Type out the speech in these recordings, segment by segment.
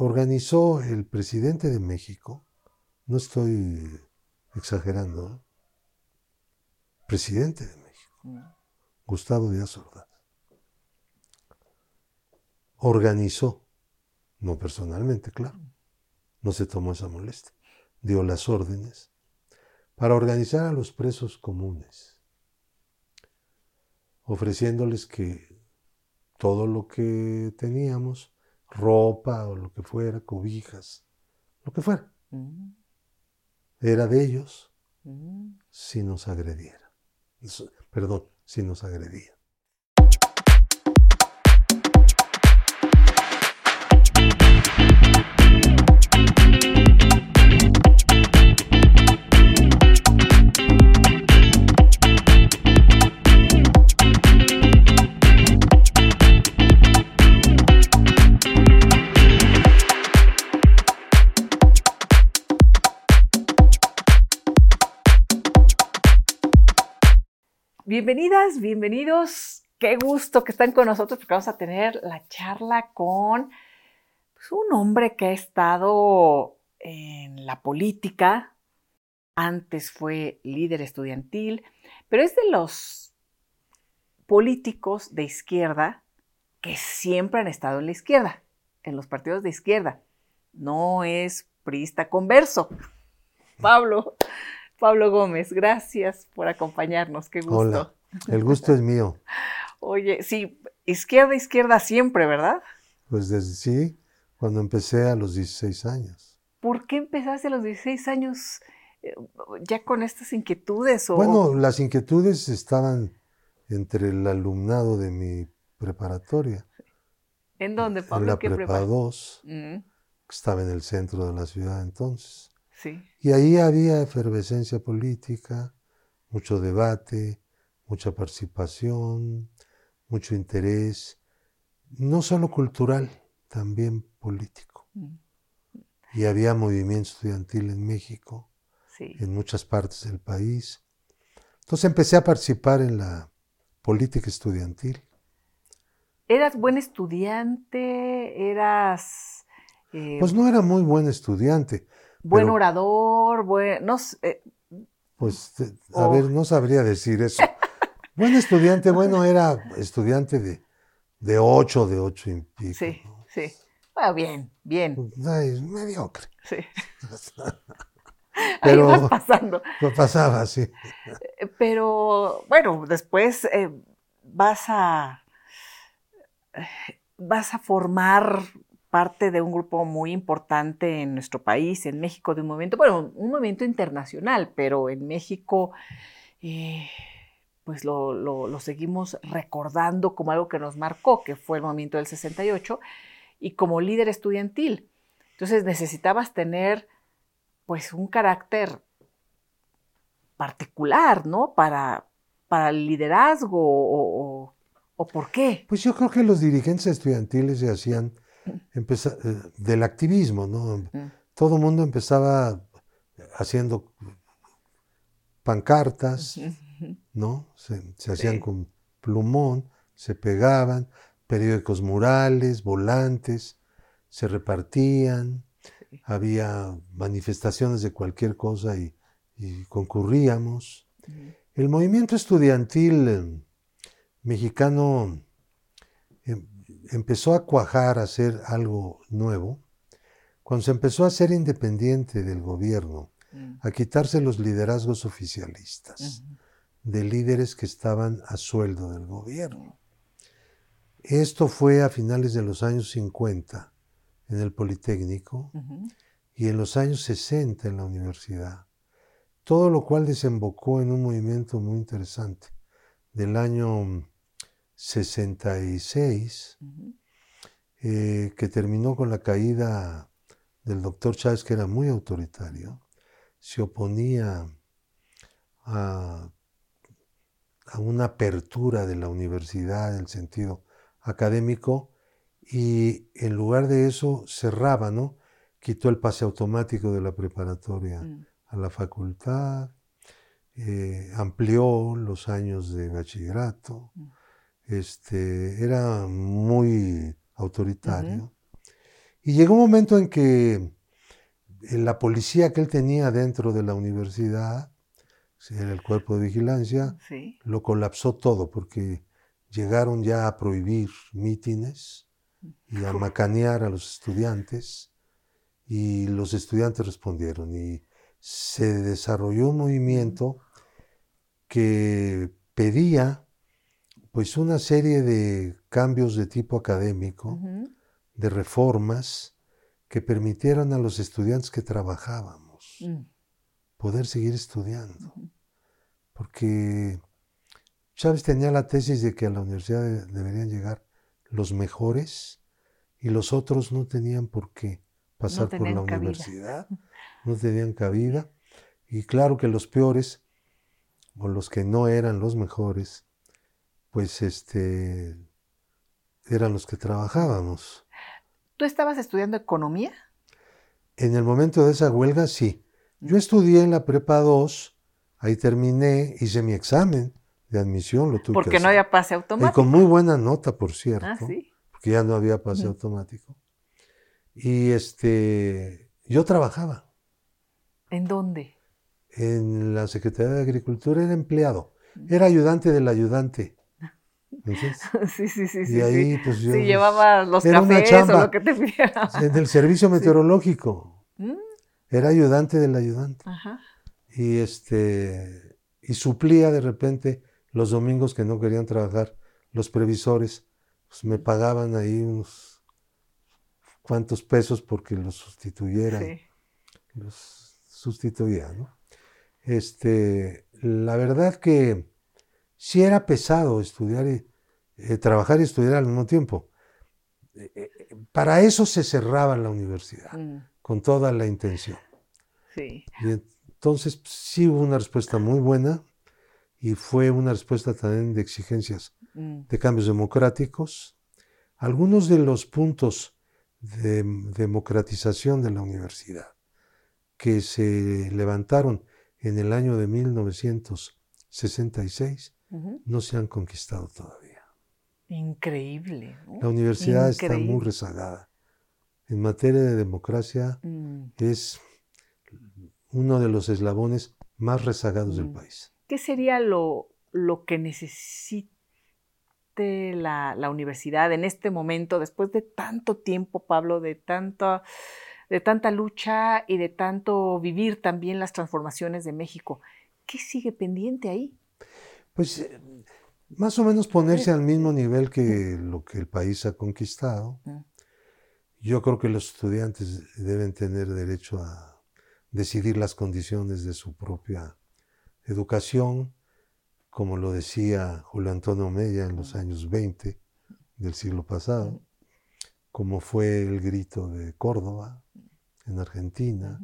organizó el presidente de México, no estoy exagerando, presidente de México, Mm. Gustavo Díaz Ordaz, organizó, no personalmente, claro, no se tomó esa molestia, dio las órdenes para organizar a los presos comunes, ofreciéndoles que todo lo que teníamos, ropa o lo que fuera, cobijas, lo que fuera, Mm. era de ellos Mm. si nos agrediera. Eso- Perdón, si nos agredía. Bienvenidas, bienvenidos. Qué gusto que están con nosotros porque vamos a tener la charla con pues, un hombre que ha estado en la política. Antes fue líder estudiantil, pero es de los políticos de izquierda que siempre han estado en la izquierda, en los partidos de izquierda. No es priista converso. Pablo, Pablo Gómez, gracias por acompañarnos. Qué gusto. Hola, el gusto es mío. Oye, sí, izquierda, izquierda siempre, ¿verdad? Pues desde sí, cuando empecé a los 16 años. ¿Por qué empezaste a los 16 años eh, ya con estas inquietudes? O... Bueno, las inquietudes estaban entre el alumnado de mi preparatoria. ¿En dónde, En Pablo? la ¿En qué prepa prepa? 2, Mm, que estaba en el centro de la ciudad entonces. sí. Y ahí había efervescencia política, mucho debate, mucha participación, mucho interés, no solo cultural, también político. Mm, Y había movimiento estudiantil en México, Sí. en muchas partes del país. Entonces empecé a participar en la política estudiantil. ¿Eras buen estudiante? ¿Eras eh, Pues no era muy buen estudiante. buen pero- orador? Buen, no eh, Pues, te- a Oh. ver, no sabría decir eso. Buen estudiante, bueno, era estudiante de, de ocho, de ocho y pico. sí, ¿no? sí. Bueno, bien, bien. Ay, mediocre. Sí. Ahí Pero- vas pasando. Lo pasaba así. Eh, Pero bueno, después eh, vas a vas a formar parte de un grupo muy importante en nuestro país, en México, de un movimiento, bueno, un movimiento internacional, pero en México, eh, pues lo, lo- lo seguimos recordando como algo que nos marcó, que fue el movimiento del 68, y como líder estudiantil. Entonces necesitabas tener, pues, un carácter particular, ¿no? Para, para el liderazgo o, o- o por qué. Pues yo creo que los dirigentes estudiantiles se hacían empeza- eh, del activismo, ¿no? Mm. Todo el mundo empezaba haciendo pancartas, ¿no? Se, se hacían Sí. con plumón, se pegaban, periódicos murales, volantes, se repartían, Sí. había manifestaciones de cualquier cosa y, y concurríamos. El movimiento estudiantil eh, mexicano em- empezó a cuajar, a hacer algo nuevo, cuando se empezó a ser independiente del gobierno, Mm. a quitarse los liderazgos oficialistas. De líderes que estaban a sueldo del gobierno. Esto fue a finales de los años 50 en el Politécnico y en los años 60 en la universidad. Todo lo cual desembocó en un movimiento muy interesante del año 66, Ujú. eh, que terminó con la caída del doctor Chávez, que era muy autoritario, se oponía a, a una apertura de la universidad en el sentido académico y en lugar de eso cerraba, ¿no? Quitó el pase automático de la preparatoria Mm. a la facultad, eh, amplió los años de bachillerato, Mm. este, era muy autoritario. Y llegó un momento en que la policía que él tenía dentro de la universidad, era el cuerpo de vigilancia, lo colapsó todo porque llegaron ya a prohibir mítines y a macanear a los estudiantes y los estudiantes respondieron. Y se desarrolló un movimiento que pedía pues una serie de cambios de tipo académico, de reformas que permitieran a los estudiantes que trabajábamos. Mm. Poder seguir estudiando. Porque Chávez tenía la tesis de que a la universidad deberían llegar los mejores y los otros no tenían por qué pasar por la universidad, no tenían cabida. Y claro que los peores, o los que no eran los mejores, pues este, eran los que trabajábamos. ¿Tú estabas estudiando economía? En el momento de esa huelga, sí. Yo estudié en la Prepa 2, ahí terminé, hice mi examen de admisión, lo tuve Porque no había pase automático. Y con muy buena nota, por cierto. Ah, sí. Porque ya no había pase automático. Y este, yo trabajaba. ¿En dónde? En la Secretaría de Agricultura era empleado. Era ayudante del ayudante. sí, sí, sí. Y ahí, pues yo. Sí, llevaba los cafés o lo que te. En el servicio meteorológico. Mm. Era ayudante del ayudante. Ajá. Y este. Y suplía de repente los domingos que no querían trabajar los previsores. Pues me pagaban ahí unos cuantos pesos porque los sustituyeran. Sí. Los sustituía, ¿no? Este. La verdad que si era pesado estudiar y eh, trabajar y estudiar al mismo tiempo. Eh, eh, para eso se cerraba la universidad, mm. Con toda la intención. Sí. Y entonces sí hubo una respuesta muy buena y fue una respuesta también de exigencias mm. de cambios democráticos. Algunos de los puntos de democratización de la universidad que se levantaron en el año de 1966 no se han conquistado todavía. Increíble. La universidad está muy rezagada. En materia de democracia mm. es uno de los eslabones más rezagados del mm. país. ¿Qué sería lo, lo que necesite la, la, universidad en este momento, después de tanto tiempo, Pablo, de tanta, de tanta lucha y de tanto vivir también las transformaciones de México? ¿Qué sigue pendiente ahí? pues eh, más o menos ponerse al mismo nivel que lo que el país ha conquistado. Yo creo que los estudiantes deben tener derecho a decidir las condiciones de su propia educación, como lo decía Julio Antonio Mella en los años 20 del siglo pasado, como fue el grito de Córdoba en Argentina,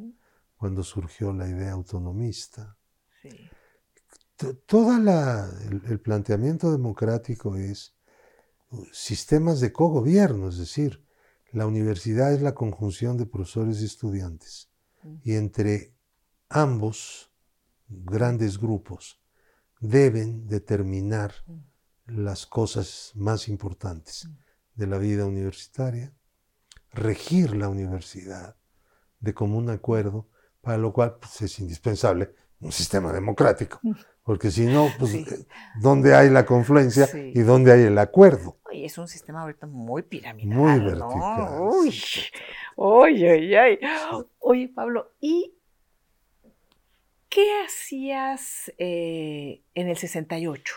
cuando surgió la idea autonomista. Sí. Todo el, planteamiento democrático es uh, sistemas de cogobierno, es decir, la universidad es la conjunción de profesores y estudiantes. Mm. Y entre ambos grandes grupos deben determinar mm. las cosas más importantes mm. de la vida universitaria, regir la universidad de común acuerdo, para lo cual pues, es indispensable un sistema democrático. Porque si no, pues, eh, ¿dónde hay la confluencia y dónde hay el acuerdo? Oye, es un sistema ahorita muy piramidal. Muy vertical. Uy, oye, oye, oye, Pablo, ¿y qué hacías eh, en el 68?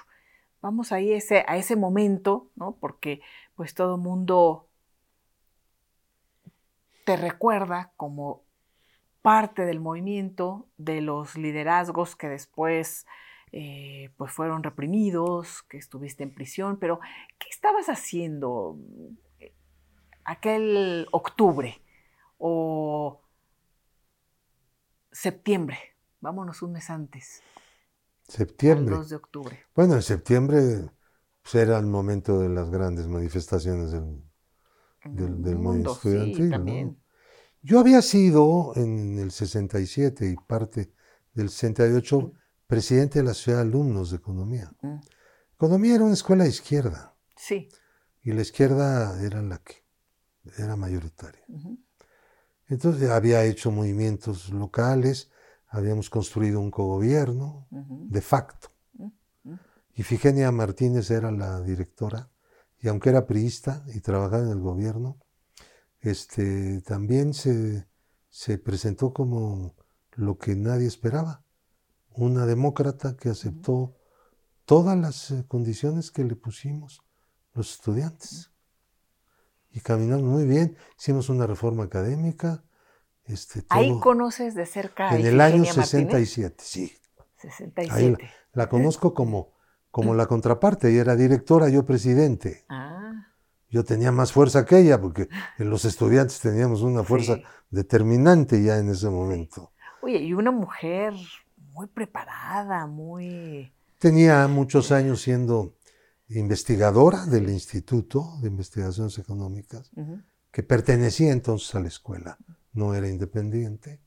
Vamos ahí ese, a ese momento, ¿no? Porque pues todo mundo te recuerda como parte del movimiento, de los liderazgos que después eh, pues fueron reprimidos, que estuviste en prisión, pero ¿qué estabas haciendo eh, aquel octubre o septiembre? Vámonos un mes antes. Septiembre. El 2 de octubre. Bueno, en septiembre pues, era el momento de las grandes manifestaciones del, del, movimiento estudiantil. Yo había sido en el 67 y parte del 68 presidente de la Ciudad de Alumnos de Economía. Mm. Economía era una escuela de izquierda. Sí. Y la izquierda era la que era mayoritaria. Entonces había hecho movimientos locales, habíamos construido un cogobierno de facto. Y Figenia Martínez era la directora, y aunque era priista y trabajaba en el gobierno, este, también se, se presentó como lo que nadie esperaba, una demócrata que aceptó todas las eh, condiciones que le pusimos los estudiantes. Y caminamos muy bien, hicimos una reforma académica. Este, Ahí conoces de cerca En el año 67, sí. 67. la, la, conozco como, como la contraparte, ella era directora, yo presidente. Ah. Yo tenía más fuerza que ella, porque los estudiantes teníamos una fuerza determinante ya en ese momento. Oye, y una mujer muy preparada, muy... Tenía muchos años siendo investigadora del Instituto de Investigaciones Económicas, que pertenecía entonces a la escuela, no era independiente,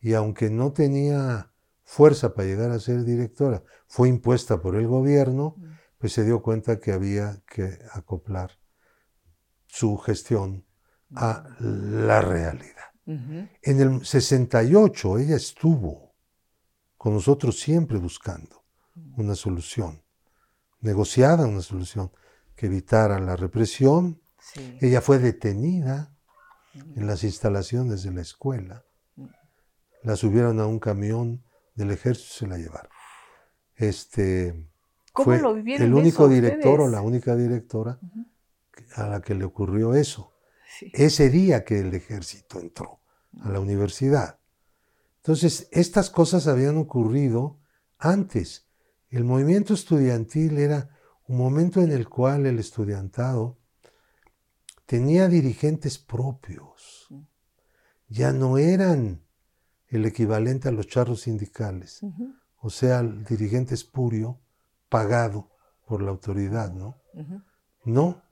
y aunque no tenía fuerza para llegar a ser directora, fue impuesta por el gobierno, pues se dio cuenta que había que acoplar su gestión a la realidad. En el 68 ella estuvo con nosotros siempre buscando una solución, negociada una solución que evitara la represión. Ella fue detenida en las instalaciones de la escuela. La subieron a un camión del ejército y se la llevaron. Este, fue el único director o la única directora a la que le ocurrió eso. Ese día que el ejército entró a la universidad. Entonces, estas cosas habían ocurrido antes. El movimiento estudiantil era un momento en el cual el estudiantado tenía dirigentes propios. Ya no eran el equivalente a los charros sindicales, o sea, el dirigente espurio pagado por la autoridad, ¿no? No,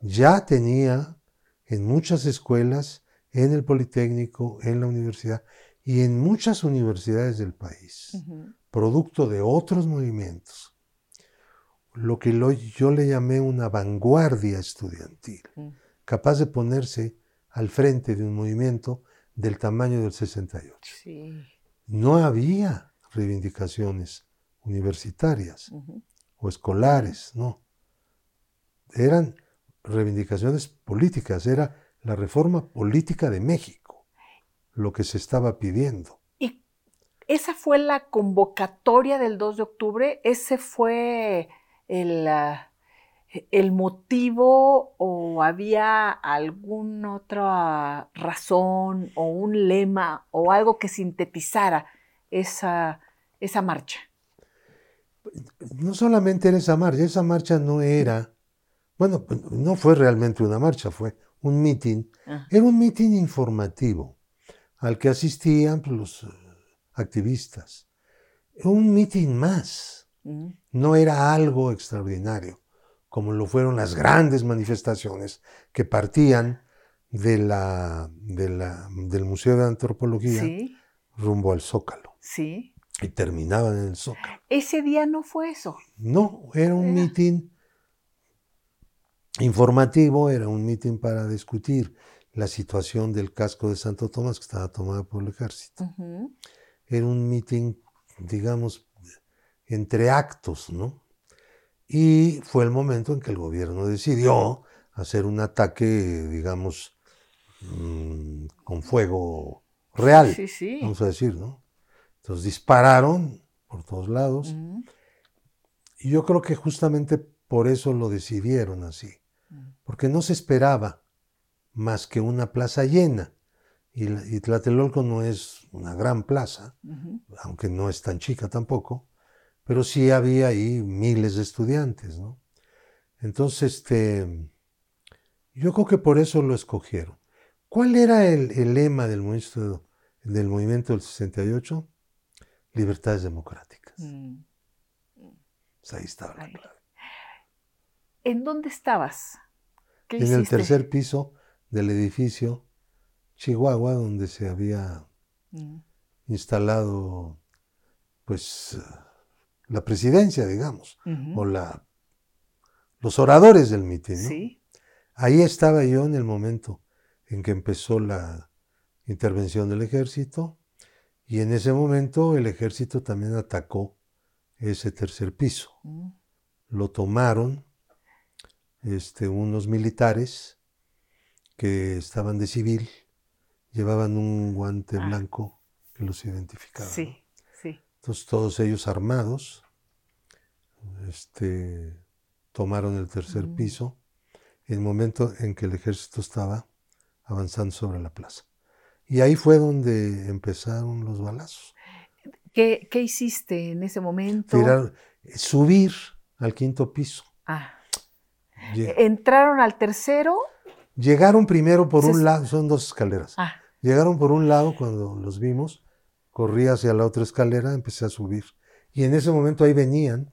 ya tenía en muchas escuelas, en el Politécnico, en la universidad y en muchas universidades del país, producto de otros movimientos, lo que yo le llamé una vanguardia estudiantil, capaz de ponerse al frente de un movimiento del tamaño del 68. No había reivindicaciones universitarias o escolares, no. Eran reivindicaciones políticas, era la reforma política de México, lo que se estaba pidiendo. ¿Y esa fue la convocatoria del 2 de octubre? ¿Ese fue el, ah, el motivo o había alguna otra razón o un lema o algo que sintetizara esa, esa marcha? No solamente era esa marcha, esa marcha no era bueno, no fue realmente una marcha, fue un mitin. Era un mitin informativo al que asistían pues, los eh, activistas. Un mitin más. No era algo extraordinario, como lo fueron las grandes manifestaciones que partían de la, del Museo de Antropología rumbo al Zócalo. Sí. Y terminaban en el Zócalo. Ese día no fue eso. No, era un mitin informativo, era un mitin para discutir la situación del casco de Santo Tomás que estaba tomado por el ejército. Era un mitin, digamos, entre actos, ¿no? Y fue el momento en que el gobierno decidió hacer un ataque, digamos, mm, con fuego real, vamos a decir, ¿no? Entonces dispararon por todos lados. Y yo creo que justamente por eso lo decidieron así porque no se esperaba más que una plaza llena. Y, Tlatelolco no es una gran plaza, aunque no es tan chica tampoco, pero sí había ahí miles de estudiantes, ¿no? Entonces, este, yo creo que por eso lo escogieron. ¿Cuál era el, lema del movimiento, del movimiento del 68? Libertades democráticas. Mm. Pues ahí estaba la clave. ¿En dónde estabas? en el tercer piso del edificio Chihuahua, donde se había mm. instalado pues la presidencia, digamos, o la, los oradores del mitin. Ahí estaba yo en el momento en que empezó la intervención del ejército y en ese momento el ejército también atacó ese tercer piso. Mm. Lo tomaron este, unos militares que estaban de civil, llevaban un guante Ah. blanco que los identificaba. Sí, sí. Entonces todos ellos armados este, tomaron el tercer Mm. piso en el momento en que el ejército estaba avanzando sobre la plaza. Y ahí fue donde empezaron los balazos. ¿Qué, qué hiciste en ese momento? Tirar- subir al quinto piso. Ah. Lle- Entraron al tercero. Llegaron primero por un lado, son dos escaleras. Ah, Llegaron por un lado cuando los vimos, corrí hacia la otra escalera, empecé a subir. Y en ese momento ahí venían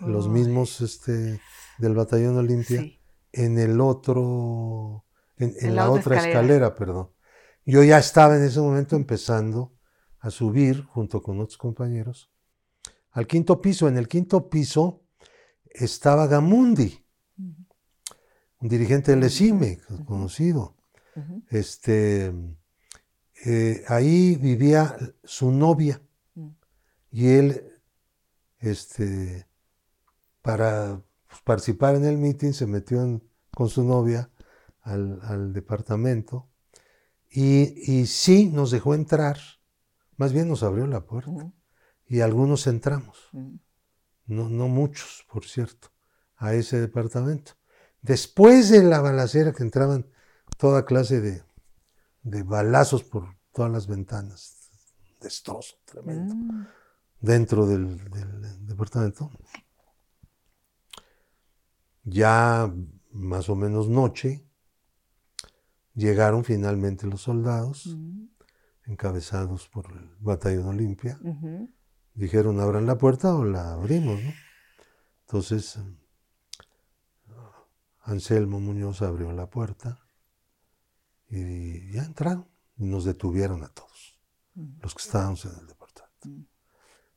los Uy. mismos este, del batallón Olimpia sí. en el otro, en, en En la, la otra escalera. escalera. perdón. Yo ya estaba en ese momento empezando a subir junto con otros compañeros al quinto piso. En el quinto piso estaba Gamundi, un dirigente del ESIME, conocido. ujú, Este, eh, ahí vivía su novia. Mm. y él, este, para pues, participar en el meeting, se metió en- con su novia al, al departamento. Y, y sí nos dejó entrar, más bien nos abrió la puerta. Y algunos entramos, no, no muchos, por cierto, a ese departamento. Después de la balacera que entraban toda clase de, de balazos por todas las ventanas, destrozo tremendo Mm. dentro del, del departamento. Ya más o menos noche, llegaron finalmente los soldados, Mm. encabezados por el batallón Olimpia. Dijeron, abran la puerta o la abrimos, ¿no? Entonces, Anselmo Muñoz abrió la puerta y ya entraron y nos detuvieron a todos, los que estábamos en el departamento.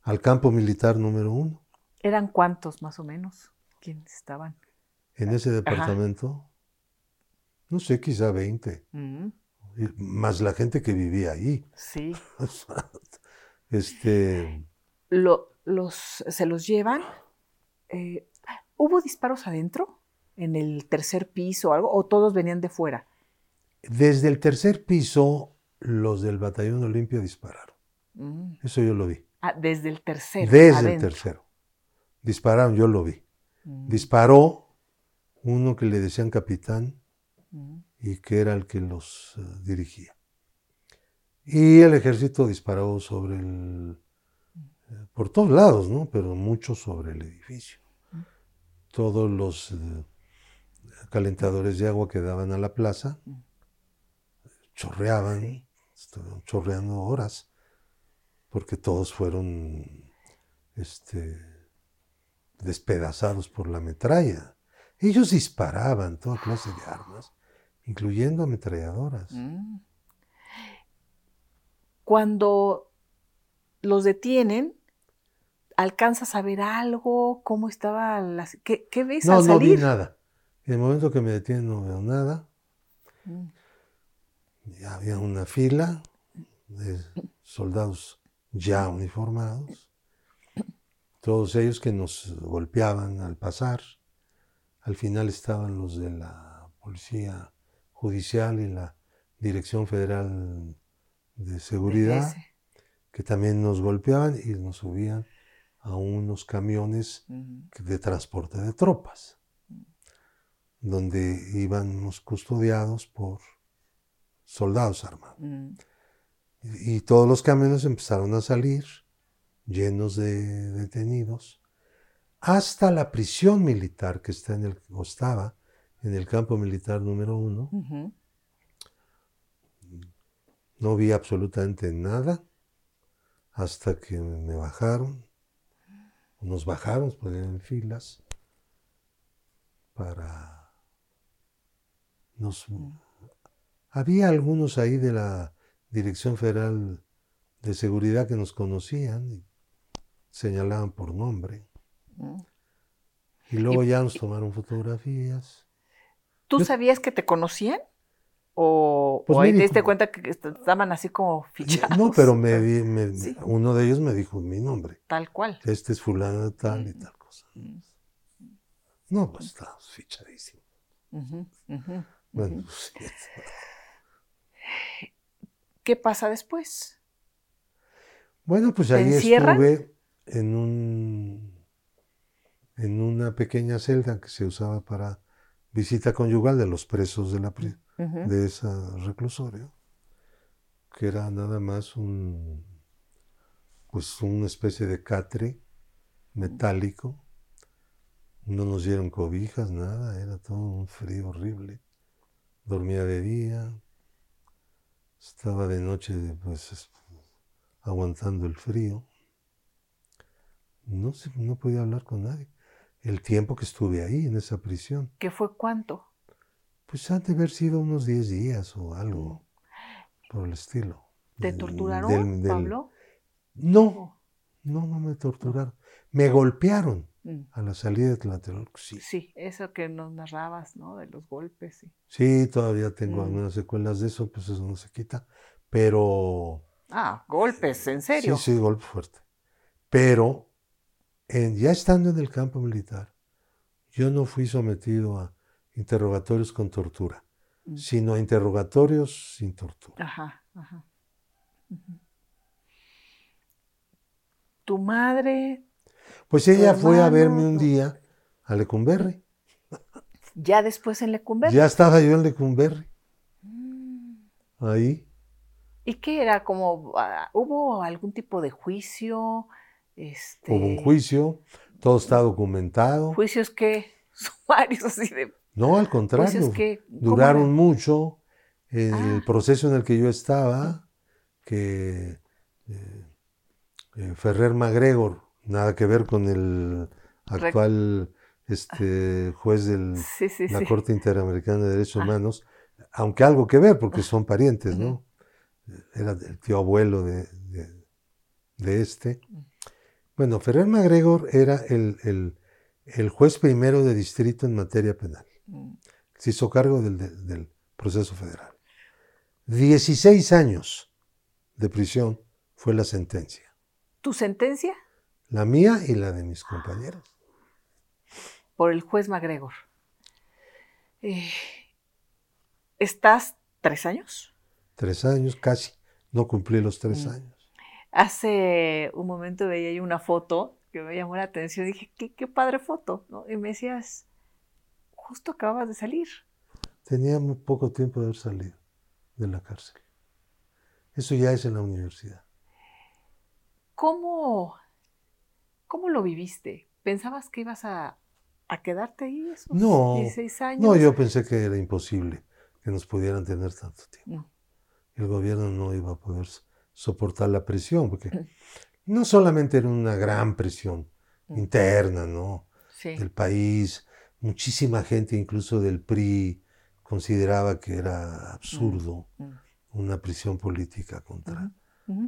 Al campo militar número uno. ¿Eran cuántos más o menos? ¿Quiénes estaban? En ese departamento, no sé, quizá 20, Mm, y más la gente que vivía ahí. Sí. Este, Lo- los, ¿Se los llevan? Eh, ¿Hubo disparos adentro? ¿En el tercer piso o algo? ¿O todos venían de fuera? desde el tercer piso, los del batallón Olimpia dispararon. Mm. Eso yo lo vi. Ah, desde el tercero. Desde el tercero. Dispararon, yo lo vi. Mm, Disparó uno que le decían capitán mm, y que era el que los eh, dirigía. Y el ejército disparó sobre el... eh, por todos lados, ¿no? Pero mucho sobre el edificio. Todos los eh, calentadores de agua que daban a la plaza chorreaban, Sí. estuvieron chorreando horas, porque todos fueron este, despedazados por la metralla. Ellos disparaban toda clase de armas, incluyendo ametralladoras. mm. Cuando los detienen, ¿alcanzas a ver algo? ¿Cómo estaba la... ¿Qué, qué ves No, al no vi salir? En el momento que me detienen no veo nada. Mm, Ya había una fila de soldados ya uniformados. Todos ellos que nos golpeaban al pasar. Al final estaban los de la Policía Judicial y la Dirección Federal de Seguridad, que también nos golpeaban y nos subían a unos camiones de transporte de tropas, donde íbamos custodiados por soldados armados. mm, Y, y todos los camiones empezaron a salir llenos de detenidos, hasta la prisión militar que está en el, o estaba en el campo militar número uno. No vi absolutamente nada hasta que me bajaron, nos bajaron, ponían en filas para... Nos... Había algunos ahí de la Dirección Federal de Seguridad que nos conocían y señalaban por nombre. Mm. Y luego ya nos tomaron fotografías. ¿Tú Yo- sabías que te conocían? ¿O, Pues o ahí me te diste dijo- cuenta que est- estaban así como fichados? No, pero me, me- Sí. uno de ellos me dijo mi nombre. Tal cual. Este es fulano tal y Mm. tal cosa. Mm. No, pues está fichadísimo. Ujú, ujú, Bueno, ujú. Sí, ¿Qué pasa después? Bueno, pues ¿Te ahí encierran? estuve en un en una pequeña celda que se usaba para visita conyugal de los presos de la pri- de ese reclusorio, que era nada más un pues una especie de catre metálico. No nos dieron cobijas, nada, era todo un frío horrible. Dormía de día, estaba de noche pues es- aguantando el frío. No, se- no podía hablar con nadie. El tiempo que estuve ahí, en esa prisión, ¿Qué fue cuánto? pues han de haber sido unos 10 días o algo por el estilo. ¿Te torturaron, del- del- Pablo? No, no, no me torturaron. Me golpearon. A la salida de Tlatelolco, sí. Sí, eso que nos narrabas, ¿no? De los golpes. Sí. Sí, todavía tengo Mm. algunas secuelas de eso, pues eso no se quita. Pero Ah, golpes, ¿en serio? Sí, sí, golpe fuerte. Pero en- ya estando en el campo militar, yo no fui sometido a interrogatorios con tortura, Mm. sino a interrogatorios sin tortura. Ajá, ajá. Tu madre, Pues ella fue a verme un tu- día a Lecumberri. ya después en Lecumberri. Ya estaba yo en Lecumberri, Mm. ahí. ¿Y qué era? Como, ah, ¿Hubo algún tipo de juicio? Este, Hubo un juicio, todo está documentado. ¿Juicios que Sumarios así de... No, al Juicios contrario, que... ¿cómo duraron mucho. En Ah. el proceso en el que yo estaba, que eh, eh, Ferrer MacGregor, nada que ver con el actual este, juez de Sí, sí, la sí. Corte Interamericana de Derechos Ah. Humanos, aunque algo que ver, porque son parientes, ¿no? Era el tío abuelo de, de- de este. Bueno, Ferrer MacGregor era el, el- el juez primero de distrito en materia penal. Mm. Se hizo cargo del proceso federal. 16 años de prisión fue la sentencia. ¿Tu sentencia? La mía y la de mis compañeros. Por el juez MacGregor. Eh, ¿Estás tres años? Tres años, casi. No cumplí los tres Mm. años. Hace un momento veía yo una foto que me llamó la atención. Dije, qué, qué padre foto. ¿no? Y me decías, justo acababas de salir. Tenía muy poco tiempo de haber salido de la cárcel. Eso ya es en la universidad. ¿Cómo, cómo lo viviste? ¿Pensabas que ibas a, a quedarte ahí esos No, 16 años? No, yo pensé que era imposible que nos pudieran tener tanto tiempo. No. El gobierno no iba a poder soportar la presión, porque no solamente era una gran presión Mm. interna, ¿no? Sí. Del país, muchísima gente, incluso del PRI, consideraba que era absurdo Mm. una prisión política contra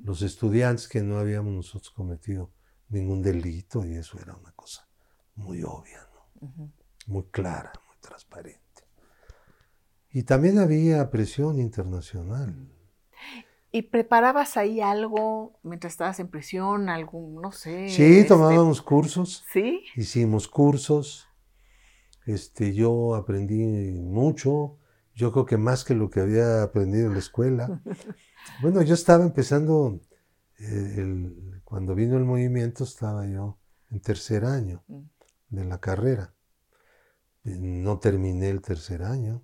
los estudiantes que no habíamos nosotros cometido ningún delito y eso era una cosa muy obvia, ¿no? Muy clara, muy transparente. Y también había presión internacional. ¿Y preparabas ahí algo mientras estabas en prisión? Algún, no sé. Sí, este, tomábamos cursos, ¿Sí? hicimos cursos, este, yo aprendí mucho, yo creo que más que lo que había aprendido en la escuela. Bueno, yo estaba empezando, eh, el- cuando vino el movimiento estaba yo en tercer año Mm. de la carrera. Eh, No terminé el tercer año.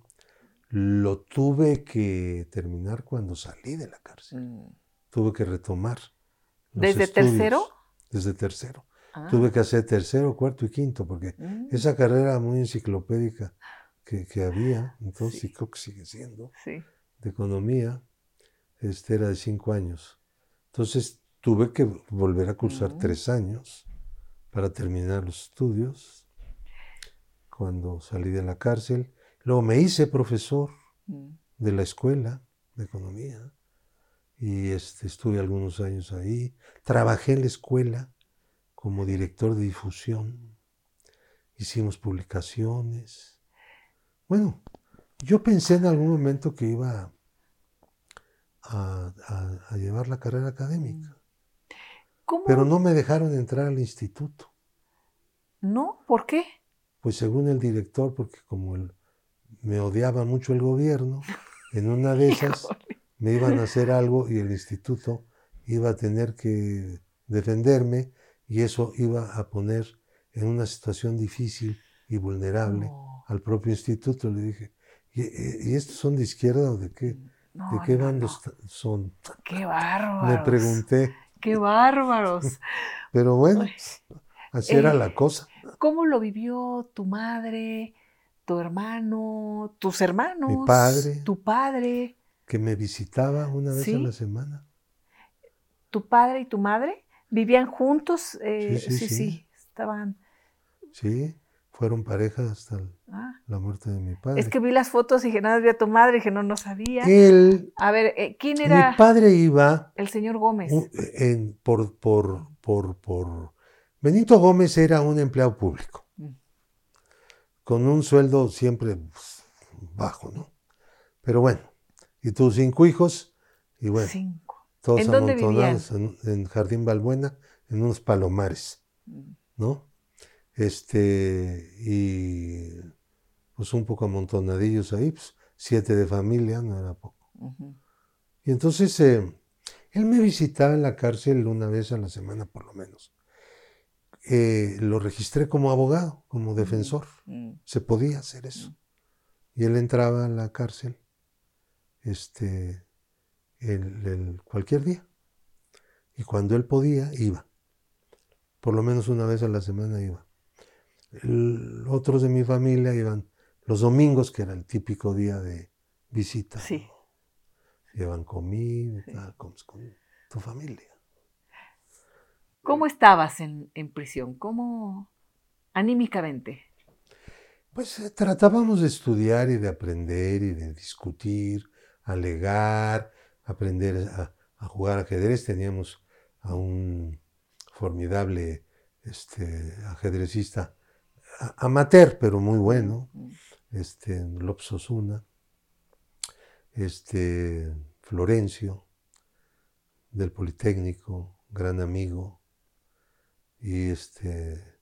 Lo tuve que terminar cuando salí de la cárcel. Mm. Tuve que retomar. los ¿Desde estudios. tercero? Desde tercero. Ah. Tuve que hacer tercero, cuarto y quinto, porque Mm. esa carrera muy enciclopédica que, que había, entonces, Sí. y creo que sigue siendo, Sí. de economía, este era de cinco años. Entonces tuve que volver a cursar tres años para terminar los estudios cuando salí de la cárcel. Luego me hice profesor Mm. de la escuela de economía y este, estuve algunos años ahí. Trabajé en la escuela como director de difusión. Hicimos publicaciones. Bueno, Yo pensé en algún momento que iba a, a- a llevar la carrera académica, ¿Cómo? pero no me dejaron entrar al instituto. ¿No? ¿Por qué? Pues según el director, porque como él me odiaba mucho el gobierno, en una de esas me iban a hacer algo y el instituto iba a tener que defenderme y eso iba a poner en una situación difícil y vulnerable No, al propio instituto. Le dije, ¿y, y- estos son de izquierda o de qué, no, de qué no, bando no. est- son? ¡Qué bárbaros! Me pregunté, ¡Qué bárbaros! pero bueno, así era Eh, la cosa. ¿Cómo lo vivió tu madre, tu hermano, tus hermanos? padre. Tu padre. Que me visitaba una vez a ¿Sí? la semana. ¿Tu padre y tu madre? ¿Vivían juntos? Eh, Sí, sí, sí, sí. sí, Estaban. Sí, fueron pareja hasta el- ah. la muerte de mi padre. Es que vi las fotos y dije, nada, vi a tu madre, dije, no, no sabía. Él, A ver, eh, ¿quién mi era padre iba el señor Gómez? un- en- por, por, por, por... Benito Gómez era un empleado público, Mm. con un sueldo siempre bajo, ¿no? Pero bueno, y tuvo cinco hijos, y bueno, Cinco. todos ¿En dónde amontonados en, en Jardín Balbuena, en unos palomares, Mm. ¿no? Este, y pues un poco amontonadillos ahí, pues siete de familia, no era poco. Y entonces eh, él me visitaba en la cárcel una vez a la semana por lo menos. Eh, lo registré como abogado, como defensor. Mm. Se podía hacer eso. Y él entraba a la cárcel este, el- el- cualquier día. Y cuando él podía, iba. Por lo menos una vez a la semana iba. El- otros de mi familia iban los domingos, que era el típico día de visita. Sí. Llevan comida, Sí. tal, con tu familia. ¿Cómo estabas en, en prisión? ¿Cómo anímicamente? Pues eh, tratábamos de estudiar y de aprender y de discutir, alegar, aprender a, a jugar ajedrez. Teníamos a un formidable este, ajedrecista amateur, pero muy bueno, Mm. este, López Osuna, este, Florencio, del Politécnico, gran amigo. Y este,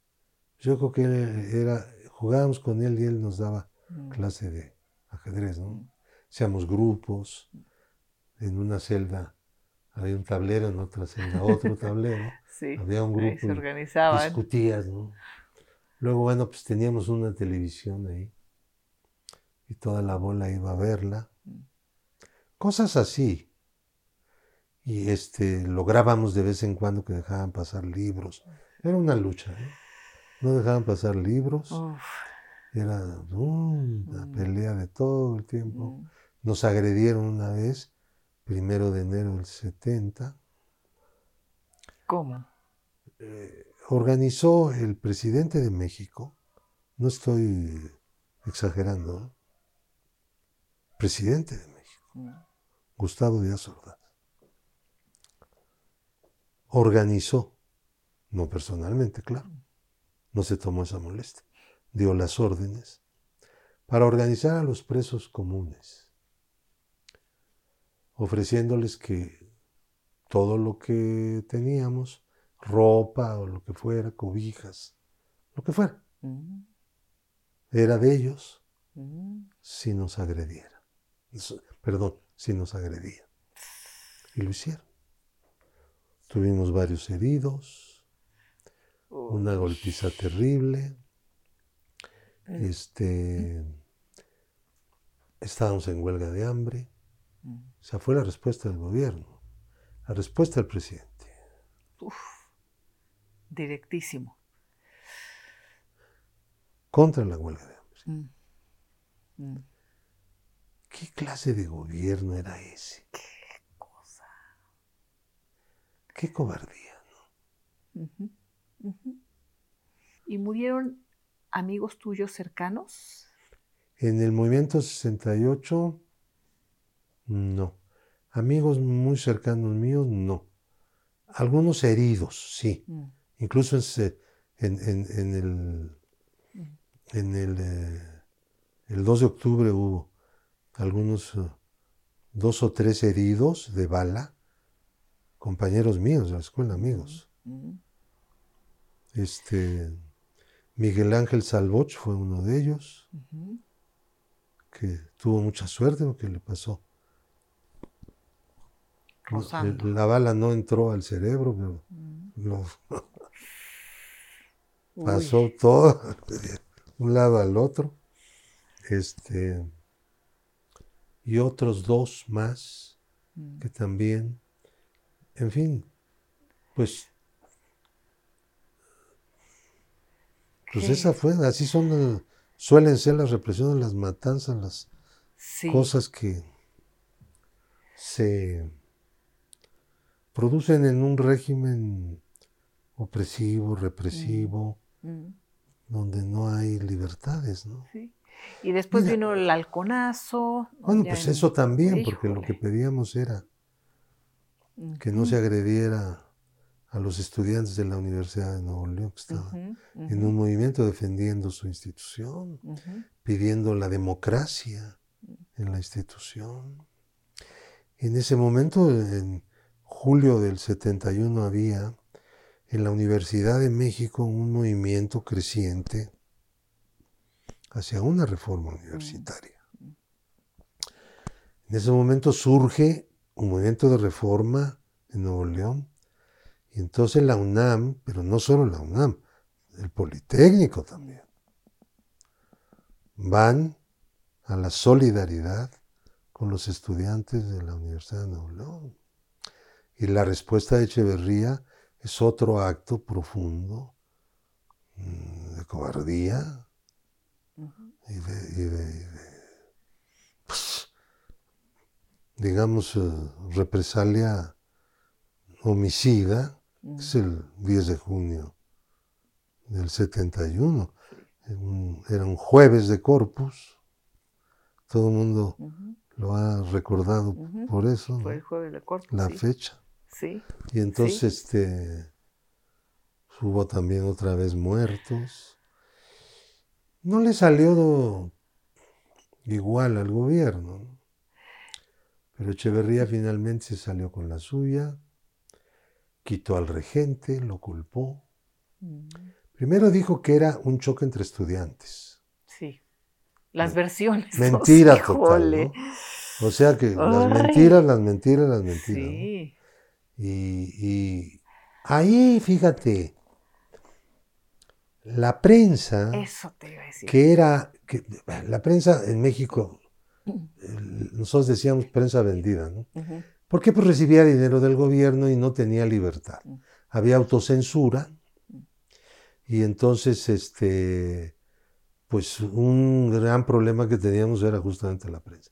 yo creo que él era, jugábamos con él y él nos daba Mm. clase de ajedrez, ¿no? Hacíamos grupos, en una celda había un tablero, en otra celda otro tablero, Sí. había un grupo se y organizaban. discutías, ¿no? Luego, bueno, pues teníamos una televisión ahí y toda la bola iba a verla. Cosas así. Y este, lográbamos de vez en cuando que dejaban pasar libros. Era una lucha, ¿eh? No dejaban pasar libros. Uf, Era una Mm. pelea de todo el tiempo. mm. Nos agredieron una vez, primero de enero del 70. ¿Cómo? Eh, organizó el presidente de México, no estoy exagerando, presidente de México, Mm. Gustavo Díaz Ordaz, organizó, no personalmente, claro, no se tomó esa molestia, dio las órdenes para organizar a los presos comunes, ofreciéndoles que todo lo que teníamos, ropa o lo que fuera, cobijas, lo que fuera, Mm. era de ellos Mm. si nos agrediera. Eso- Perdón, si nos agredían. Y lo hicieron. Tuvimos varios heridos, una golpiza terrible. Este, estábamos en huelga de hambre. Mm. O sea, fue la respuesta del gobierno, la respuesta del presidente. Uf. Directísimo. contra la huelga de hambre. Mm. Mm. ¿Qué clase de gobierno era ese? Cosa. Qué cobardía. Ujú. ¿Y murieron amigos tuyos cercanos? En el movimiento 68, no. Amigos muy cercanos míos, no. Algunos heridos, sí. Mm. Incluso en, el, Mm. en el, eh, el 2 de octubre hubo algunos, eh, dos o tres heridos de bala, compañeros míos de la escuela, amigos. Mm, Este, Miguel Ángel Salvoch fue uno de ellos, que tuvo mucha suerte porque le pasó. La bala no entró al cerebro, pero Mm. Uy, pasó todo de un lado al otro. Este, y otros dos más mm, que también, en fin, pues, pues qué- esa fue, así son, suelen ser las represiones, las matanzas, las sí, cosas que se producen en un régimen opresivo, represivo, mm, donde no hay libertades, ¿no? sí. Y después Mira. vino el halconazo. ¿no? Bueno, pues en- eso también, porque lo que pedíamos era que no se agrediera a los estudiantes de la Universidad de Nuevo León, que estaban en un movimiento defendiendo su institución, pidiendo la democracia en la institución. En ese momento, en julio del 71, había en la Universidad de México un movimiento creciente hacia una reforma universitaria. En ese momento surge un movimiento de reforma en Nuevo León. Y entonces la UNAM, pero no solo la UNAM, el Politécnico también, van a la solidaridad con los estudiantes de la Universidad de Nuevo León. Y la respuesta de Echeverría es otro acto profundo mm, de cobardía y de, y de- y de, pues, digamos, eh, represalia homicida, Mm. es el 10 de junio del 71. Un- era un jueves de Corpus. Todo el mundo lo ha recordado por eso. Fue el jueves de Corpus. la sí. fecha. Sí. Y entonces este, hubo también otra vez muertos. No le salió do- igual al gobierno, ¿no? pero Echeverría finalmente se salió con la suya, quitó al regente, lo culpó. Mm, Primero dijo que era un choque entre estudiantes. Sí. Las versiones. Mentira Sí, total. O sea que las mentiras, las mentiras, las mentiras. ¿no? Y, y ahí, fíjate, la prensa, Eso te iba a decir. que era, que, la prensa en México, nosotros decíamos prensa vendida, ¿no? Ujú. Porque pues recibía dinero del gobierno y no tenía libertad. Había autocensura y entonces, este, pues un gran problema que teníamos era justamente la prensa.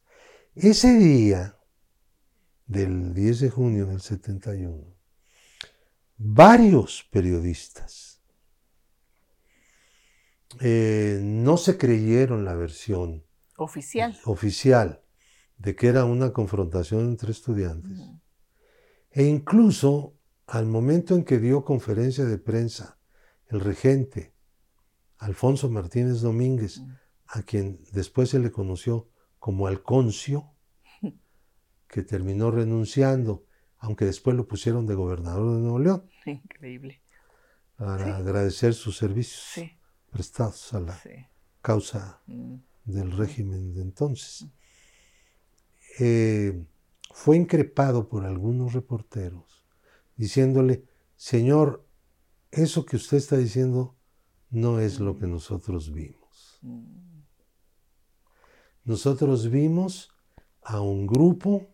Ese día del 10 de junio del 71, varios periodistas eh, no se creyeron la versión Oficial. oficial de que era una confrontación entre estudiantes. Mm. E incluso al momento en que dio conferencia de prensa el regente Alfonso Martínez Domínguez, Mm. a quien después se le conoció como Alconcio, que terminó renunciando, aunque después lo pusieron de gobernador de Nuevo León, Increíble. para Sí. agradecer sus servicios Sí. prestados a la Sí. causa Mm. del régimen de entonces. Eh, fue increpado por algunos reporteros diciéndole, señor, eso que usted está diciendo no es lo que nosotros vimos. Mm. Nosotros vimos a un grupo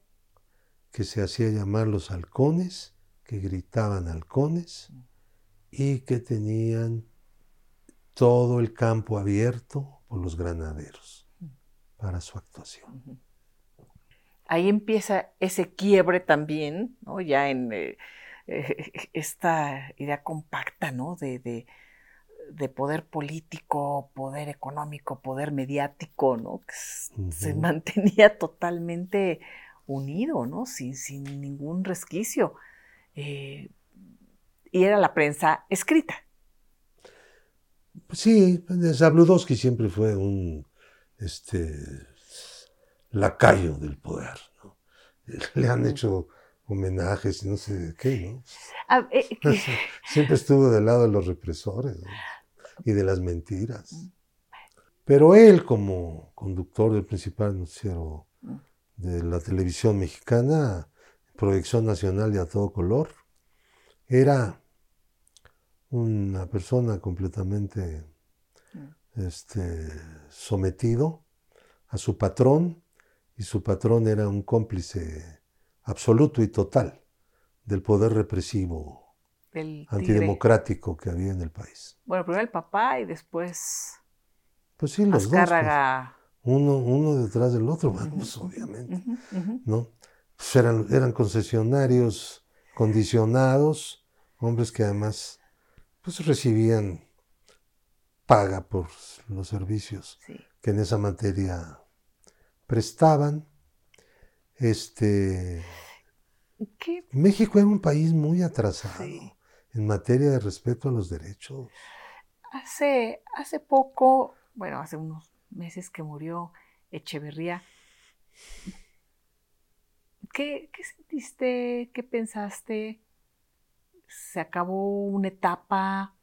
que se hacía llamar los halcones, que gritaban halcones y que tenían todo el campo abierto por los granaderos para su actuación. Ahí empieza ese quiebre también, ¿no? Ya en eh, eh, esta idea compacta, ¿no? De, de- de poder político, poder económico, poder mediático, ¿no? Que se mantenía totalmente unido, ¿no? Sin, sin ningún resquicio. Eh, y era la prensa escrita. Sí, Zabludowski siempre fue un, este, lacayo del poder. ¿no? Le han hecho homenajes, no sé qué, ¿no? Ah, eh, que- Siempre estuvo del lado de los represores ¿no? y de las mentiras. Pero él, como conductor del principal noticiero de la televisión mexicana, proyección nacional y a todo color, era una persona completamente este, sometido a su patrón y su patrón era un cómplice absoluto y total del poder represivo antidemocrático que había en el país. Bueno, primero el papá y después Pues sí, los dos, pues. Uno, uno detrás del otro, vamos, obviamente. ¿no? Pues eran, eran concesionarios condicionados, hombres que además pues recibían paga por los servicios Sí. que en esa materia prestaban. Este, ¿Qué? México era un país muy atrasado Sí. en materia de respeto a los derechos. Hace, hace poco, bueno, hace unos meses que murió Echeverría. ¿Qué, qué sentiste? ¿Qué pensaste? ¿Se acabó una etapa?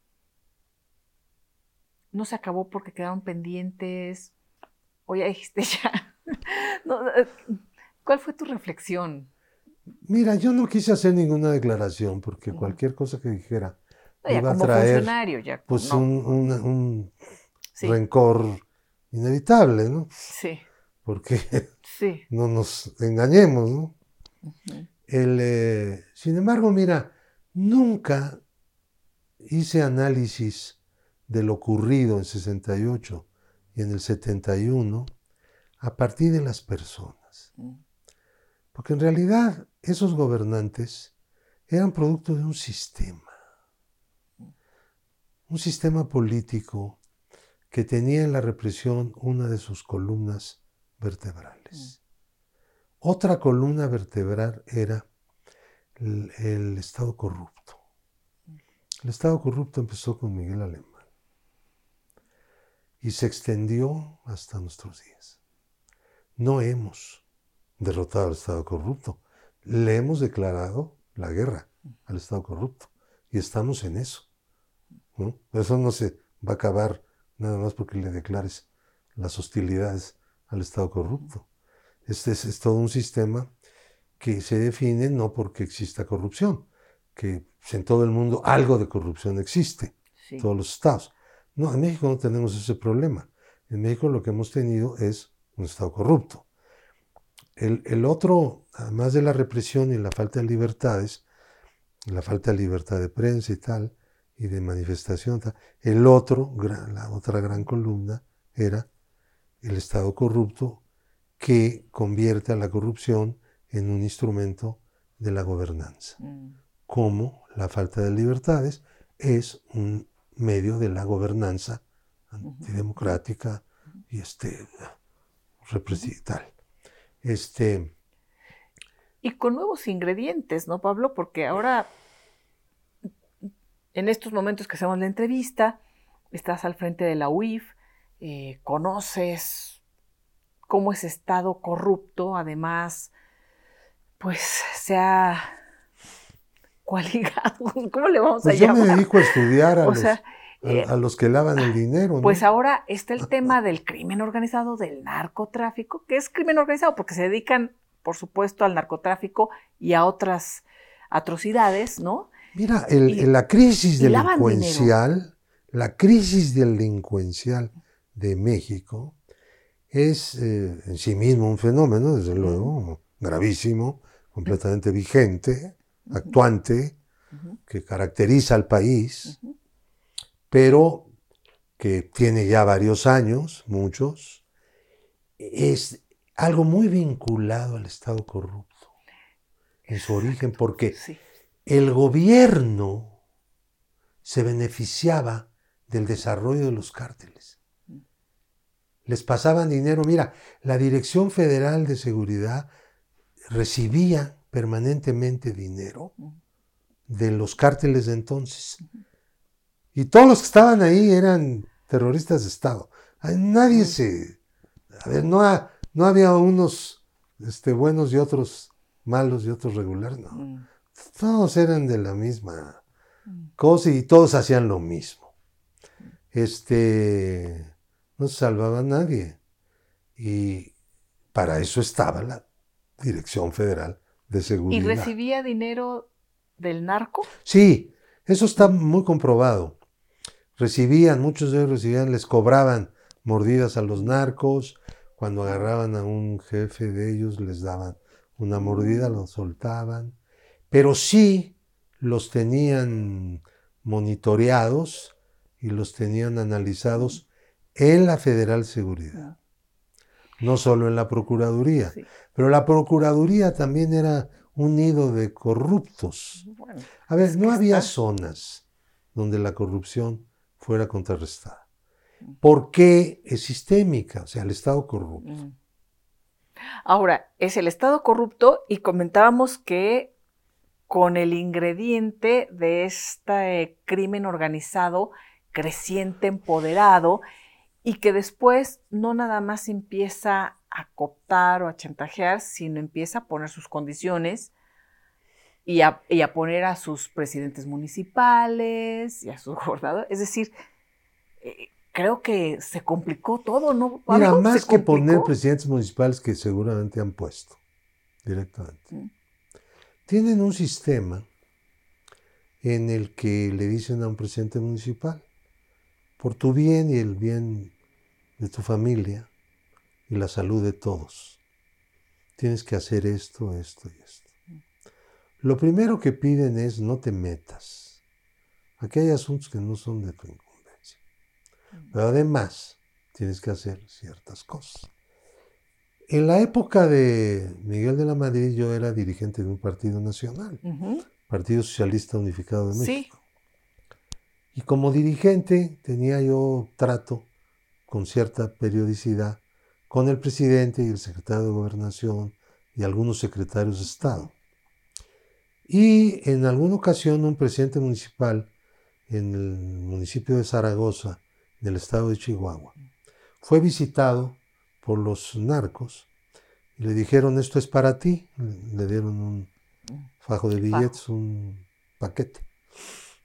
¿No se acabó porque quedaron pendientes? ¿O ya dijiste ya? No, eh, ¿Cuál fue tu reflexión? Mira, yo no quise hacer ninguna declaración porque cualquier cosa que dijera No, iba a traer ya. pues no, un, un- un sí, rencor inevitable, ¿no? sí, Porque sí. no nos engañemos, ¿no? El, eh, sin embargo, mira, nunca hice análisis de lo ocurrido en 68 y en el 71 a partir de las personas. Mm. Porque en realidad esos gobernantes eran producto de un sistema. Un sistema político que tenía en la represión una de sus columnas vertebrales. Otra columna vertebral era el, el Estado corrupto. El Estado corrupto empezó con Miguel Alemán y se extendió hasta nuestros días. No hemos derrotado al Estado corrupto, le hemos declarado la guerra al Estado corrupto y estamos en eso. ¿no? Eso no se va a acabar nada más porque le declares las hostilidades al Estado corrupto. Este es, es todo un sistema que se define no porque exista corrupción, que en todo el mundo algo de corrupción existe, Sí. todos los estados. No, en México no tenemos ese problema. En México lo que hemos tenido es un Estado corrupto. El, el otro, además de la represión y la falta de libertades, la falta de libertad de prensa y tal, y de manifestación, el otro, la otra gran columna, era el Estado corrupto que convierte a la corrupción en un instrumento de la gobernanza Mm. como la falta de libertades es un medio de la gobernanza antidemocrática y este represiva tal. Este, Y con nuevos ingredientes, ¿no, Pablo? Porque ahora, en estos momentos que hacemos la entrevista, estás al frente de la UIF, eh, conoces cómo ese Estado corrupto, además, pues se ha coaligado. ¿Cómo le vamos a pues yo me llamar? dedico a estudiar a, O los, sea, a- eh, a los que lavan el dinero. ¿no? Pues ahora está el tema del crimen organizado, del narcotráfico, que es crimen organizado porque se dedican, por supuesto, al narcotráfico y a otras atrocidades, ¿no? Mira, el- y- la crisis delincuencial, la crisis delincuencial de México es eh, en sí mismo un fenómeno, desde luego, gravísimo, completamente vigente, actuante, que caracteriza al país, pero que tiene ya varios años, muchos, es algo muy vinculado al Estado corrupto en su origen, porque Sí, el gobierno se beneficiaba del desarrollo de los cárteles. Les pasaban dinero. Mira, la Dirección Federal de Seguridad recibía permanentemente dinero de los cárteles de entonces. Y todos los que estaban ahí eran terroristas de Estado. Nadie se... A ver, no, ha- no había unos este, buenos y otros malos y otros regulares, no. Todos eran de la misma mm, cosa y todos hacían lo mismo. Este, no se salvaba a nadie. Y para eso estaba la Dirección Federal de ¿Y Seguridad. recibía dinero del narco? Sí, eso está muy comprobado. Recibían, muchos de ellos recibían, les cobraban mordidas a los narcos. Cuando agarraban a un jefe de ellos, les daban una mordida, lo soltaban. Pero sí los tenían monitoreados y los tenían analizados en la Federal Seguridad, no solo en la Procuraduría. Sí. Pero la Procuraduría también era un nido de corruptos. Bueno, A ver, no había está- zonas donde la corrupción fuera contrarrestada. ¿Por qué es sistémica? O sea, el Estado corrupto. mm. Ahora, es el Estado corrupto y comentábamos que con el ingrediente de este crimen organizado creciente, empoderado, y que después no nada más empieza a cooptar o a chantajear, sino empieza a poner sus condiciones y a, y a poner a sus presidentes municipales y a sus gobernadores. Es decir, eh, creo que se complicó todo, ¿no? Mira, más ¿Se que poner presidentes municipales que seguramente han puesto directamente. Mm. Tienen un sistema en el que le dicen a un presidente municipal, por tu bien y el bien de tu familia y la salud de todos, tienes que hacer esto, esto y esto. Lo primero que piden es no te metas. Aquí hay asuntos que no son de tu incumbencia. Pero además tienes que hacer ciertas cosas. En la época de Miguel de la Madrid yo era dirigente de un partido nacional. Partido Socialista Unificado de Sí. México. Y como dirigente tenía yo trato con cierta periodicidad con el presidente y el secretario de Gobernación y algunos secretarios de Estado. Y en alguna ocasión un presidente municipal en el municipio de Zaragoza, del estado de Chihuahua, fue visitado por los narcos y le dijeron esto es para ti, le dieron un fajo de billetes, un paquete.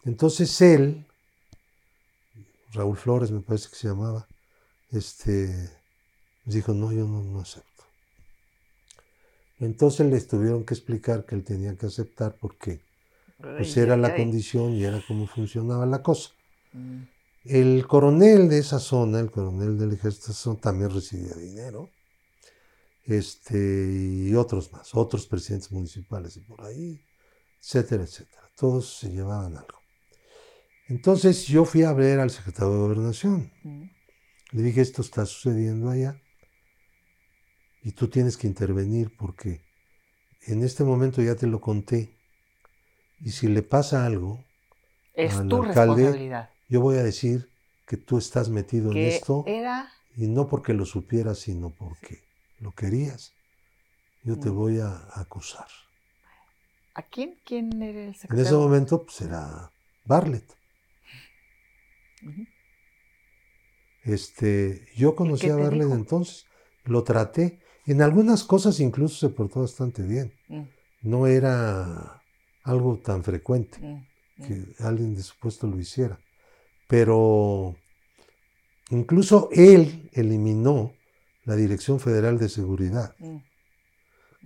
Entonces él, Raúl Flores me parece que se llamaba, este, dijo, no, yo no, no acepto. Entonces les tuvieron que explicar que él tenía que aceptar porque pues era la condición y era como funcionaba la cosa. El coronel de esa zona, el coronel del ejército de esa zona, también recibía dinero. Este, y otros más, otros presidentes municipales de por ahí, etcétera, etcétera. Todos se llevaban algo. Entonces yo fui a ver al secretario de Gobernación. Mm. Le dije, esto está sucediendo allá y tú tienes que intervenir porque en este momento ya te lo conté y si le pasa algo, Es al tu alcalde responsabilidad. Yo voy a decir que tú estás metido en esto era y no porque lo supieras, sino porque lo querías. Yo te Mm. voy a acusar. ¿A quién? ¿Quién era el En secretario? ese momento pues era Bartlett. Ujú. Este, yo conocí a Bartlett dijo? entonces, lo traté. En algunas cosas incluso se portó bastante bien. Mm, No era algo tan frecuente mm. que alguien de su puesto lo hiciera. Pero incluso él eliminó la Dirección Federal de Seguridad, Mm,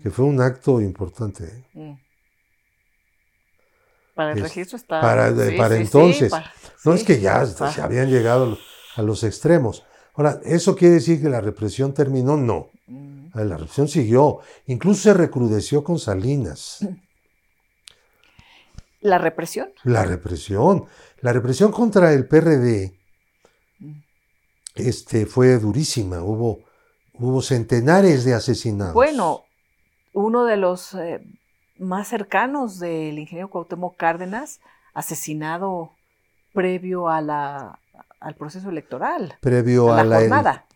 que fue un acto importante. ¿eh? mm. Para el Es- registro está. para- de- para entonces. para- No sí, es que ya está. se habían llegado a los- a los extremos. Ahora, ¿eso quiere decir que la represión terminó? No. Mm. La represión siguió. Incluso se recrudeció con Salinas. La represión. La represión. La represión contra el PRD Mm. este, fue durísima. Hubo, hubo centenares de asesinados. Bueno, uno de los eh, más cercanos del ingeniero Cuauhtémoc Cárdenas, asesinado previo a la, al proceso electoral, previo a a, la la, jornada,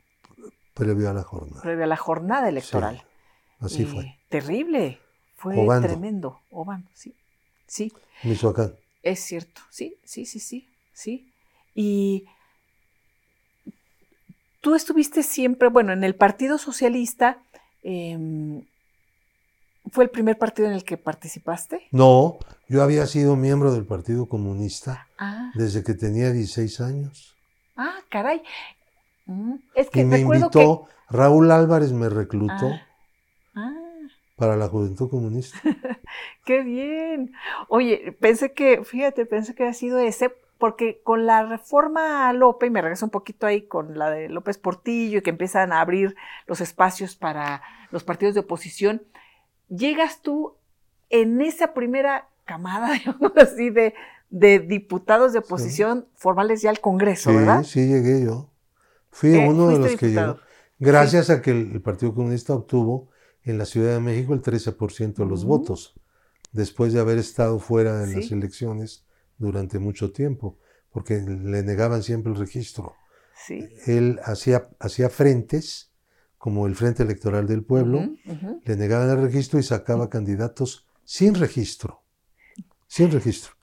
previo a la jornada. previo a la jornada electoral. Así fue. Terrible, fue Obando. tremendo. Obando, sí, sí, Michoacán. es cierto, sí, sí, sí, sí, sí. Y tú estuviste siempre, bueno, en el Partido Socialista, em, ¿fue el primer partido en el que participaste? No, yo había sido miembro del Partido Comunista Ah, desde que tenía 16 años. ah caray. Mm, Es que Y me recuerdo invitó, Raúl Álvarez me reclutó Ah. Ah, para la Juventud Comunista. qué bien. Oye, pensé que, fíjate, pensé que había sido ese, porque con la reforma a López, y me regreso un poquito ahí con la de López Portillo, y que empiezan a abrir los espacios para los partidos de oposición, llegas tú en esa primera camada, digamos así, de, de diputados de oposición formales ya al Congreso, Sí, ¿verdad? sí llegué yo. Fui Eh, uno de los que llegó. Gracias a que el, el Partido Comunista obtuvo en la Ciudad de México el 13% de los Ujú. votos, después de haber estado fuera de las elecciones durante mucho tiempo, porque le negaban siempre el registro. Sí. Él hacía, hacía frentes, como el Frente Electoral del Pueblo, le negaban el registro y sacaba candidatos sin registro. Sin registro.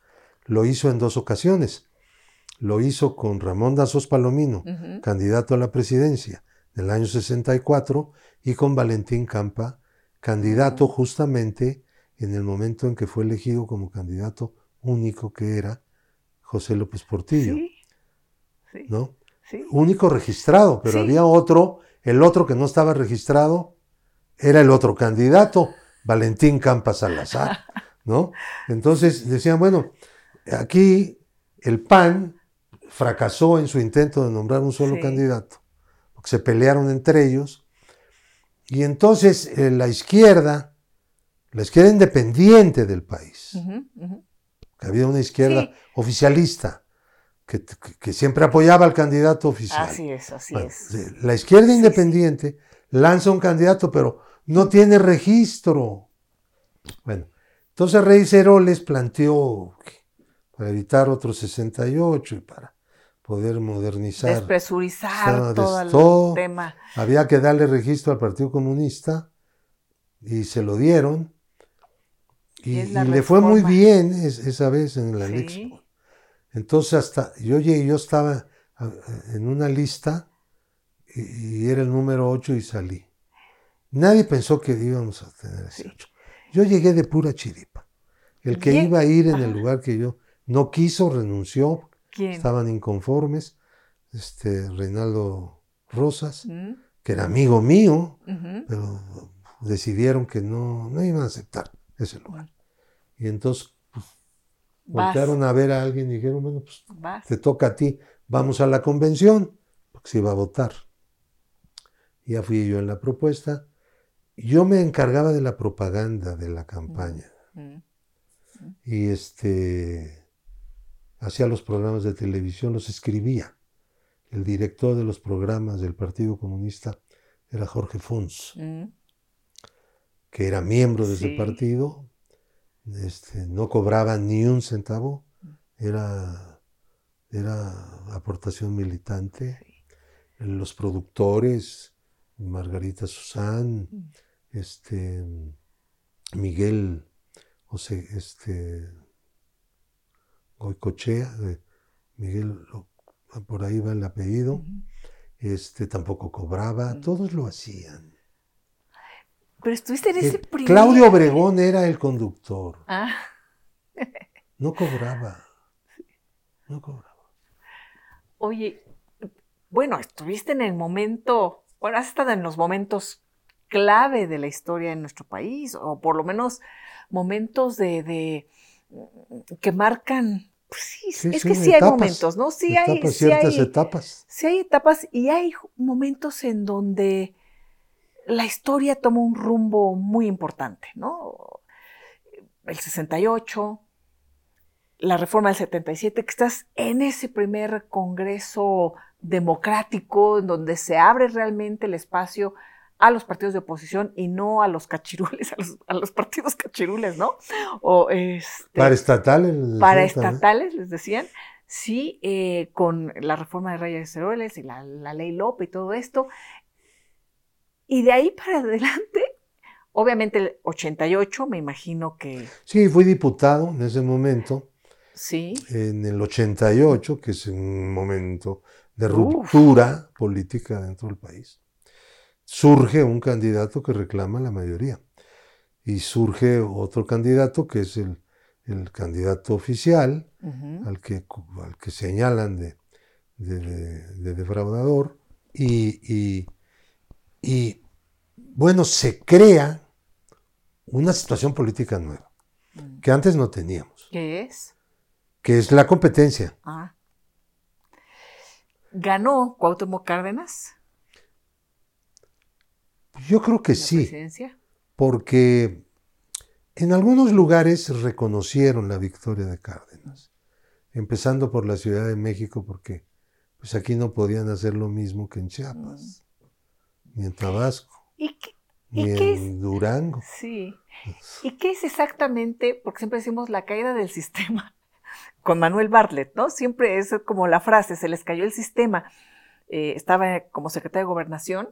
Lo hizo en dos ocasiones. Lo hizo con Ramón Dazos Palomino, candidato a la presidencia del año 64, y con Valentín Campa, candidato justamente en el momento en que fue elegido como candidato único que era José López Portillo, Sí. Sí. ¿no? sí. único registrado, pero había otro, el otro que no estaba registrado era el otro candidato, Valentín Campa Salazar, ¿no? Entonces decían, bueno, aquí el PAN fracasó en su intento de nombrar un solo candidato, porque se pelearon entre ellos, y entonces eh, la izquierda, la izquierda independiente del país, había una izquierda Sí. oficialista, que, que- que siempre apoyaba al candidato oficial. Así es, así Bueno, es. La izquierda Sí, sí. independiente lanza un candidato, pero no tiene registro. Bueno, entonces Reyes Heroles planteó para evitar otro 68 y para poder modernizar, Despresurizar todo el tema. había que darle registro al Partido Comunista y se lo dieron. Y, le fue muy bien es- esa vez en la Sí. elección. Entonces hasta yo llegué, yo estaba en una lista y, y era el número 8 y salí. Nadie pensó que íbamos a tener ese Sí. 8. Yo llegué de pura chiripa. El que iba a ir en el lugar que yo no quiso, renunció, ¿Quién? estaban inconformes. Este Reinaldo Rosas, ¿Mm? que era amigo mío, pero decidieron que no, no iban a aceptar ese lugar. Y entonces pues, voltearon a ver a alguien y dijeron, bueno, pues vas. te toca a ti, vamos a la convención, porque se iba a votar. Ya fui yo en la propuesta. Yo me encargaba de la propaganda de la campaña Mm. y este hacía los programas de televisión, los escribía. El director de los programas del Partido Comunista era Jorge Fons, Mm. Que era miembro de ese partido, este, no cobraba ni un centavo, era, era aportación militante. Los productores, Margarita Susán, este, Miguel, sea, este, Goicochea, Miguel, por ahí va el apellido, este, tampoco cobraba, todos lo hacían. Pero estuviste en ese primer... Claudio Obregón era el conductor, Ah, no cobraba, no cobraba. oye, bueno, estuviste en el momento, bueno, has estado en los momentos clave de la historia de nuestro país, o por lo menos momentos de, de- que marcan, pues sí, Sí, es sí, que sí hay momentos, ¿no? Sí hay, Etapas, sí ciertas hay, etapas. sí hay etapas y hay momentos en donde la historia toma un rumbo muy importante, ¿no? El 68, la reforma del 77, que estás en ese primer congreso democrático en donde se abre realmente el espacio a los partidos de oposición y no a los cachirules, a los, a los partidos cachirules, ¿no? O este, Para estatales. les para estatales, les decían, sí, eh, con la reforma de Reyes Heroles y la, la ley Lope y todo esto. Y de ahí para adelante, obviamente el 88, me imagino que Sí, fui diputado en ese momento, sí. en el 88, que es un momento de ruptura política dentro del país. Surge un candidato que reclama la mayoría y surge otro candidato que es el, candidato oficial al, que, al que señalan de, de, defraudador y, y, bueno, se crea una situación política nueva mm. que antes no teníamos. ¿Qué es? Que es la competencia. Ah. ¿Ganó Cuauhtémoc Cárdenas? Yo creo que sí. Porque en algunos lugares reconocieron la victoria de Cárdenas, empezando por la Ciudad de México, porque pues aquí no podían hacer lo mismo que en Chiapas, mm. ni en Tabasco, ni en Durango. Sí. ¿Y qué es exactamente? Porque siempre decimos la caída del sistema con Manuel Bartlett, ¿no? Siempre es como la frase, se les cayó el sistema. Eh, estaba como secretario de gobernación,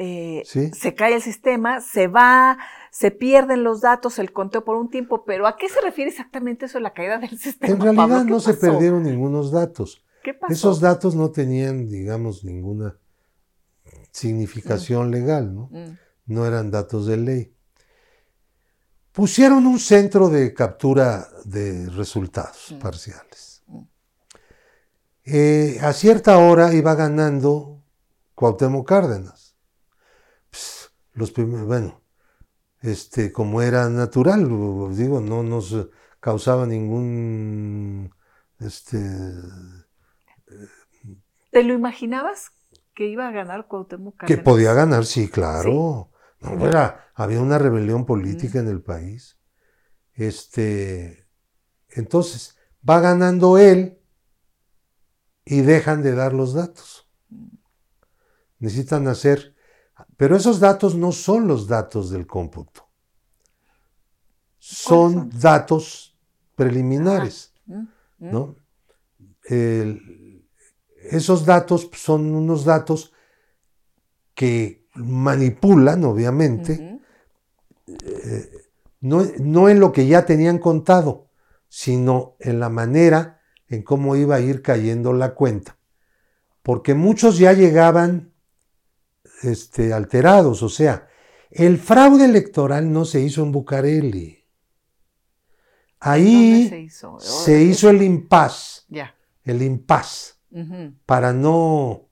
eh, se cae el sistema, se va, se pierden los datos, el conteo por un tiempo, pero ¿a qué se refiere exactamente eso de la caída del sistema? En realidad no se perdieron ningunos datos. ¿Qué pasó? Esos datos no tenían, digamos, ninguna significación mm. legal, ¿no? Mm. No eran datos de ley. Pusieron un centro de captura de resultados mm. parciales. Eh, a cierta hora iba ganando Cuauhtémoc Cárdenas. los bueno, este, como era natural, digo, no nos causaba ningún, este... ¿Te lo imaginabas que iba a ganar Cuauhtémoc Cárdenas? Que podía ganar, sí, claro. No, era, había una rebelión política en el país. Este, entonces, va ganando él y dejan de dar los datos. Necesitan hacer, pero esos datos no son los datos del cómputo. Son, datos preliminares, mm, mm. ¿No? esos datos son unos datos que manipulan, obviamente, eh, no, en lo que ya tenían contado, sino en la manera en cómo iba a ir cayendo la cuenta. Porque muchos ya llegaban este, alterados, o sea, el fraude electoral no se hizo en Bucareli. Ahí se hizo? el impas, el impas, para no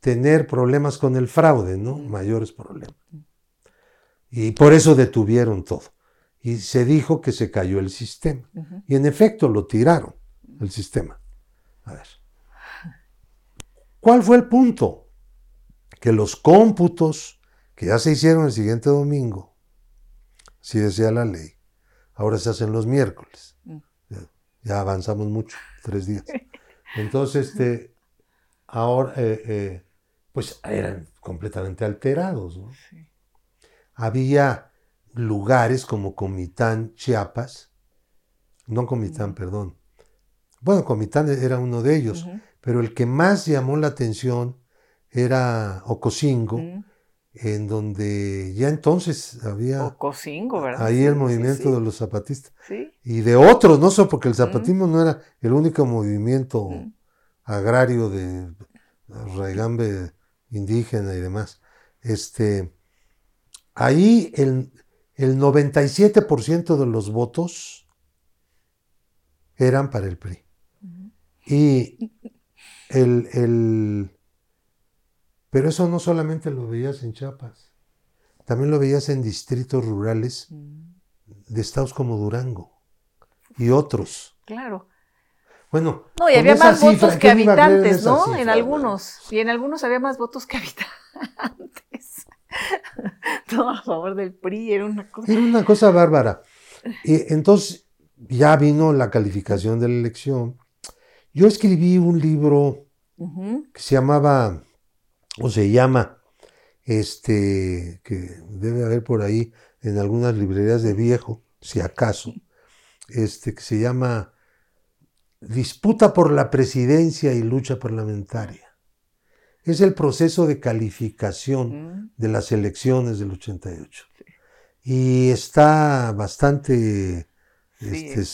tener problemas con el fraude, ¿no? Mayores problemas. Y por eso detuvieron todo. Y se dijo que se cayó el sistema. Y en efecto lo tiraron, el sistema. A ver. ¿Cuál fue el punto? Que los cómputos que ya se hicieron el siguiente domingo, si decía la ley, ahora se hacen los miércoles. Mm. Ya, avanzamos mucho, tres días. Entonces, este, ahora, eh, eh, pues eran completamente alterados. Había lugares como Comitán, Chiapas, no Comitán, perdón. Bueno, Comitán era uno de ellos, pero el que más llamó la atención era Ocosingo, en donde ya entonces había Ocosingo, ¿verdad? ahí el movimiento de los zapatistas. Y de otros, no solo porque el zapatismo no era el único movimiento agrario de Raigambe indígena y demás. Este, ahí el, el 97% de los votos eran para el PRI. Y el, el, pero eso no solamente lo veías en Chiapas, también lo veías en distritos rurales de estados como Durango y otros. Claro. Bueno, no, y había más votos que habitantes, ¿no? en algunos. Y en algunos había más votos que habitantes. Todo a favor del PRI, era una cosa. Era una cosa bárbara. Y entonces ya vino la calificación de la elección. Yo escribí un libro que se llamaba, o se llama, este, que debe haber por ahí en algunas librerías de viejo, si acaso, este, que se llama disputa por la presidencia y lucha parlamentaria. Es el proceso de calificación mm. de las elecciones del 88. Y está bastante este,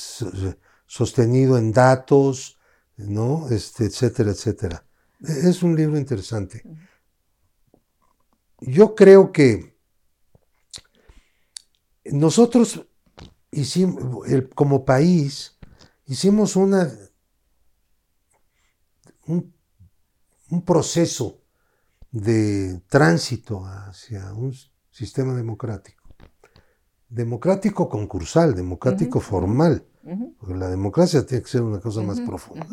sostenido en datos, ¿no? Este, etcétera, etcétera. es un libro interesante. Yo creo que nosotros hicimos, como país, hicimos una, un, un proceso de tránsito hacia un sistema democrático. Democrático concursal, democrático formal. Porque la democracia tiene que ser una cosa más profunda.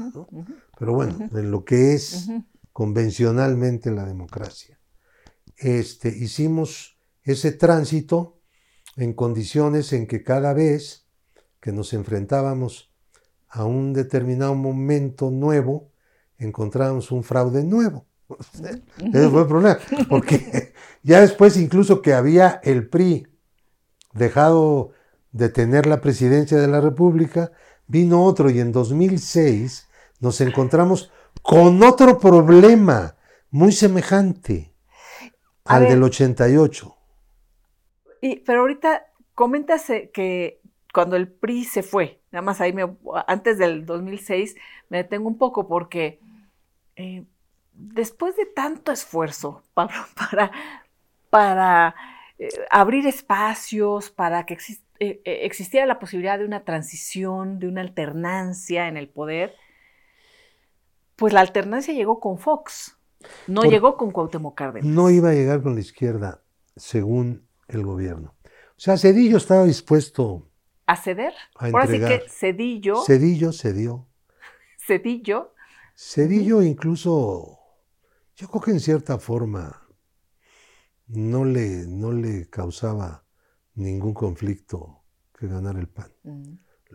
Pero bueno, en lo que es convencionalmente la democracia. Este, hicimos ese tránsito en condiciones en que cada vez que nos enfrentábamos a un determinado momento nuevo, encontrábamos un fraude nuevo. Ese fue el problema, porque ya después incluso que había el PRI dejado de tener la presidencia de la República, vino otro y en 2006 nos encontramos con otro problema muy semejante al del 88. Y, pero ahorita comentas que cuando el PRI se fue, nada más ahí me, antes del 2006 me detengo un poco porque eh, después de tanto esfuerzo para, para, eh, abrir espacios, para que eh, existiera la posibilidad de una transición, de una alternancia en el poder, pues la alternancia llegó con Fox, no llegó con Cuauhtémoc Cárdenas. No iba a llegar con la izquierda, según el gobierno. O sea, Cedillo estaba dispuesto a ceder. Ahora sí que Cedillo. Cedillo cedió. Cedillo. Cedillo incluso, yo creo que en cierta forma no le, no le causaba ningún conflicto que ganar el PAN. Mm.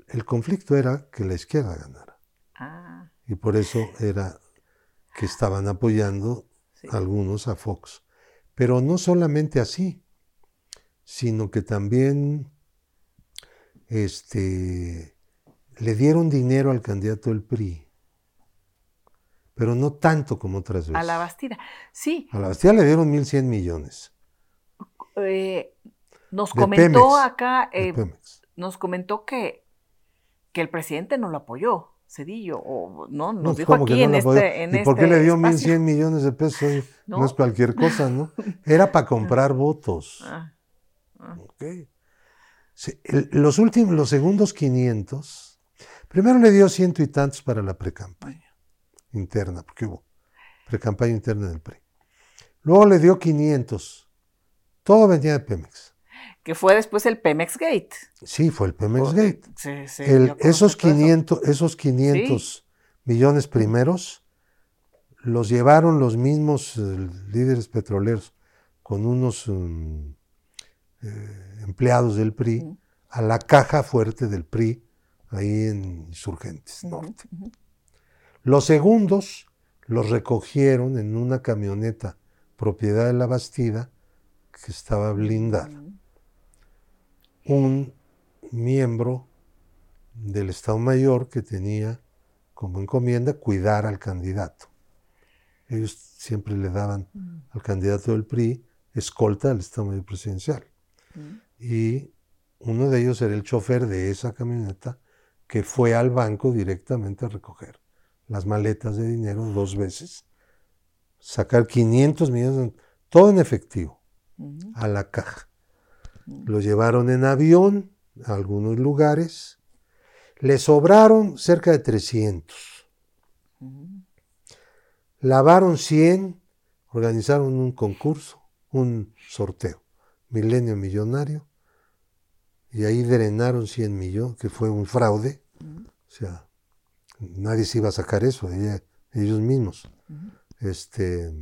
El conflicto era que la izquierda ganara. Ah. Y por eso era que estaban apoyando algunos a Fox. Pero no solamente así sino que también este, le dieron dinero al candidato del PRI, pero no tanto como otras veces. A la Bastida, sí. A la Bastida le dieron 1.100 millones. Eh, nos comentó acá, eh, nos comentó que, que el presidente no lo apoyó. Cedillo, o no, nos no, dijo aquí en, este, en ¿Y por qué le dio 1.100 millones de pesos? ¿No? es cualquier cosa, ¿no? Era para comprar votos. Ah. los últimos, los segundos 500, primero le dio ciento y tantos para la precampaña interna, porque hubo precampaña interna del PRI. Luego le dio 500. Todo venía de Pemex. Que fue después el Pemex Gate. Sí, fue el Pemex Gate. esos, 500, esos 500 millones primeros los llevaron los mismos eh, líderes petroleros con unos mm, eh, empleados del PRI a la caja fuerte del PRI ahí en Insurgentes Norte. Los segundos los recogieron en una camioneta propiedad de la Bastida que estaba blindada. Un miembro del Estado Mayor que tenía como encomienda cuidar al candidato. Ellos siempre le daban al candidato del PRI escolta al Estado Mayor Presidencial. Y uno de ellos era el chofer de esa camioneta que fue al banco directamente a recoger las maletas de dinero dos veces, sacar 500 millones, todo en efectivo, a la caja. Lo llevaron en avión a algunos lugares, le sobraron cerca de 300. Lavaron 100, organizaron un concurso, un sorteo. Milenio Millonario, y ahí drenaron 100 millones, que fue un fraude. O sea, nadie se iba a sacar eso, ellos mismos. Este,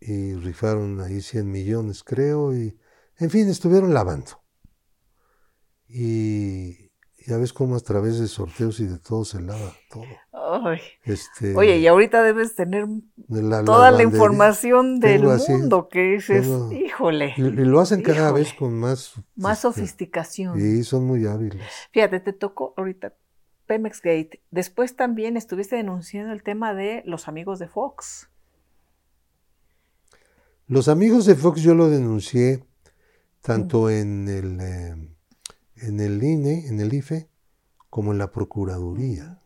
y rifaron ahí 100 millones, creo, y en fin, estuvieron lavando. Y ya ves cómo a través de sorteos y de todo se lava todo. Este, Oye, y ahorita debes tener toda la, información del mundo que dices, híjole. Y, lo hacen cada vez con más... Más este, sofisticación. Y son muy hábiles. Fíjate, te tocó ahorita Pemex Gate. Después también estuviste denunciando el tema de los amigos de Fox. Los amigos de Fox yo lo denuncié tanto en el... Eh, en el INE, en el IFE, como en la Procuraduría.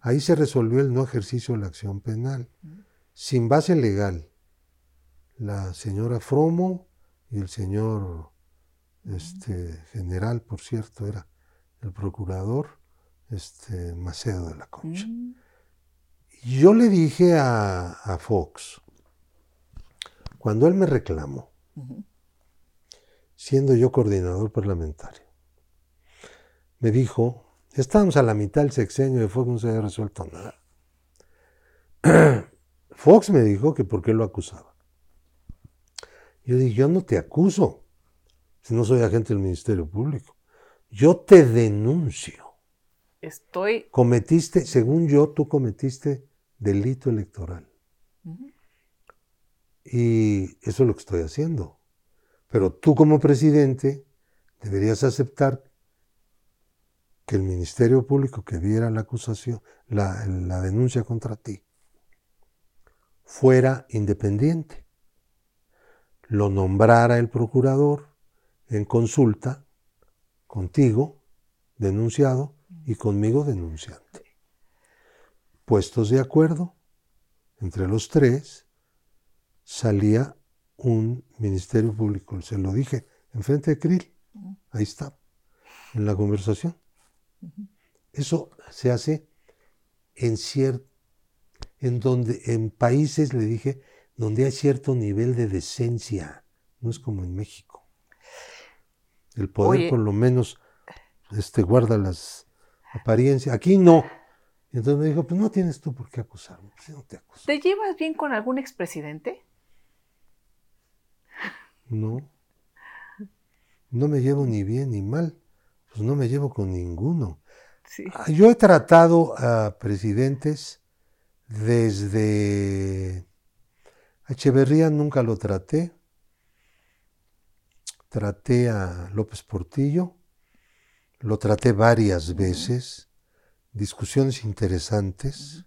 Ahí se resolvió el no ejercicio de la acción penal. Sin base legal, la señora Fromo y el señor este, general, por cierto, era el procurador este, Macedo de la Concha. Yo le dije a, a Fox, cuando él me reclamó. Siendo yo coordinador parlamentario, me dijo, estábamos a la mitad del sexenio de Fox, no se había resuelto nada. Fox me dijo que por qué lo acusaba. Yo dije, yo no te acuso, si no soy agente del Ministerio Público. Yo te denuncio. Estoy. Cometiste, según yo, tú cometiste delito electoral. Y eso es lo que estoy haciendo. Pero tú como presidente deberías aceptar que el Ministerio Público que diera la acusación, la, la denuncia contra ti, fuera independiente. Lo nombrara el procurador en consulta contigo, denunciado, y conmigo, denunciante. Puestos de acuerdo, entre los tres, salía un Ministerio Público. Se lo dije enfrente de Krill. Ahí está, en la conversación. Eso se hace en cierto, en donde, en países, le dije, donde hay cierto nivel de decencia. No es como en México. El poder Oye. por lo menos este, guarda las apariencias. Aquí no. Entonces me dijo, pues no tienes tú por qué acusarme. Pues no te acuso. ¿Te llevas bien con algún expresidente? No. No me llevo ni bien ni mal. Pues no me llevo con ninguno. Sí. Ah, Yo he tratado a presidentes desde a Echeverría nunca lo traté. Traté a López Portillo. Lo traté varias veces. Discusiones interesantes.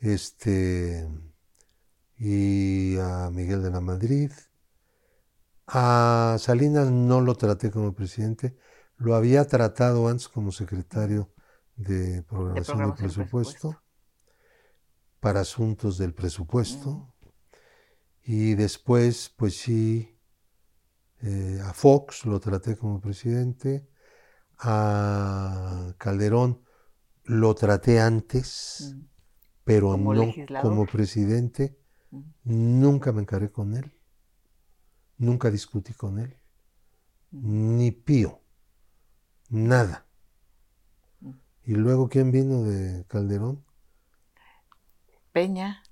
Este y a Miguel de la Madrid. A Salinas no lo traté como presidente, lo había tratado antes como secretario de programación programación y presupuesto, presupuesto. para asuntos del presupuesto. Y después, pues sí, eh, a Fox lo traté como presidente, a Calderón lo traté antes, Mm. pero Como no legislador. como presidente. Mm. Nunca me encaré con él, nunca discutí con él, ni pío, nada. Mm. Y luego, ¿quién vino de Calderón? Peña.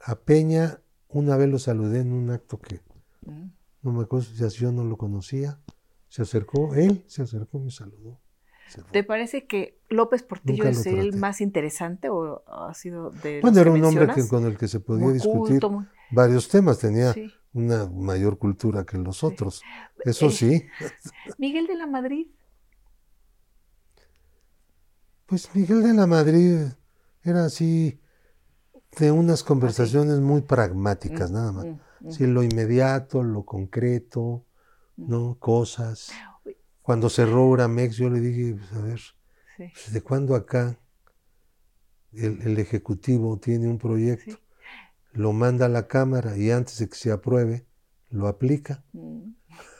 A Peña, una vez lo saludé en un acto que Mm. no me acuerdo si yo no lo conocía. Se acercó, él se acercó y me saludó. ¿Te parece que López Portillo es el más interesante o ha sido de los Bueno, que era un hombre que, con el que se podía Muy discutir culto, muy- varios temas, tenía sí. Una mayor cultura que los otros. Eso Eh, sí. Miguel de la Madrid. Pues Miguel de la Madrid era así de unas conversaciones muy pragmáticas, Mm, nada más. mm, mm. Sí, lo inmediato, lo concreto, ¿no? Cosas. Cuando cerró Uramex, yo le dije, pues, a ver, Sí, pues, ¿de cuándo acá el, el Ejecutivo tiene un proyecto? Lo manda a la Cámara y antes de que se apruebe, lo aplica. Mm.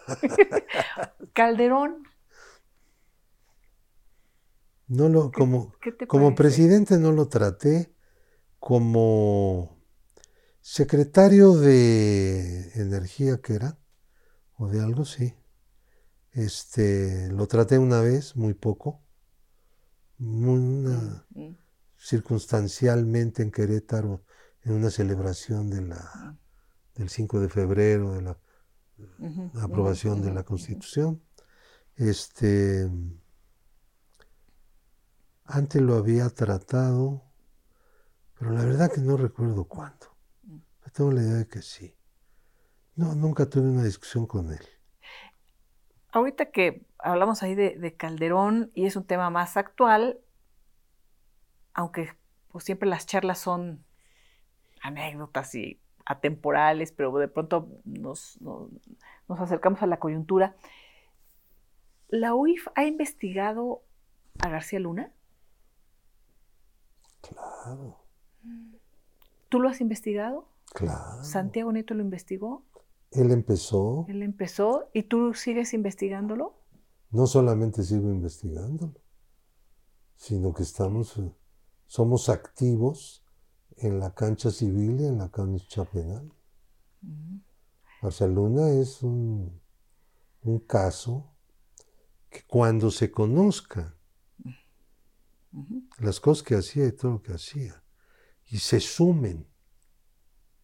Calderón. No lo, como, ¿Qué te Como presidente no lo traté, como secretario de energía que era, o de algo, sí. Este, lo traté una vez, muy poco, una- Mm, circunstancialmente en Querétaro, en una celebración de la, del 5 de febrero, de la aprobación de la Constitución. Este, antes lo había tratado, pero la verdad que no recuerdo cuándo. Pero Tengo la idea de que sí. No, nunca tuve una discusión con él. Ahorita que hablamos ahí de, de Calderón y es un tema más actual, aunque pues siempre las charlas son anécdotas y atemporales, pero de pronto nos, nos- nos acercamos a la coyuntura. ¿La UIF ha investigado a García Luna? Claro, ¿Tú lo has investigado? claro. ¿Santiago Nieto lo investigó? Él empezó, Él empezó y tú sigues investigándolo. no solamente sigo investigándolo, sino que estamos, eh, somos activos en la cancha civil y en la cancha penal. Marcia Luna es un, un caso que cuando se conozca las cosas que hacía y todo lo que hacía, y se sumen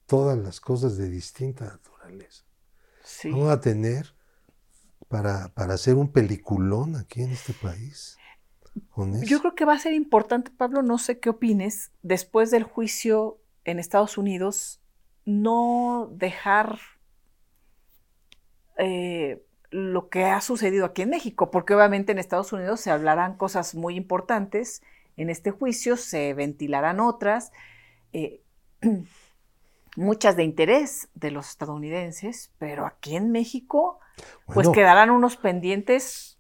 todas las cosas de distinta naturaleza, Sí. vamos a tener para, para hacer un peliculón aquí en este país. Yo creo que va a ser importante, Pablo, no sé qué opines, después del juicio en Estados Unidos, no dejar eh, lo que ha sucedido aquí en México, porque obviamente en Estados Unidos se hablarán cosas muy importantes, en este juicio se ventilarán otras, eh, muchas de interés de los estadounidenses, pero aquí en México, pues quedarán unos pendientes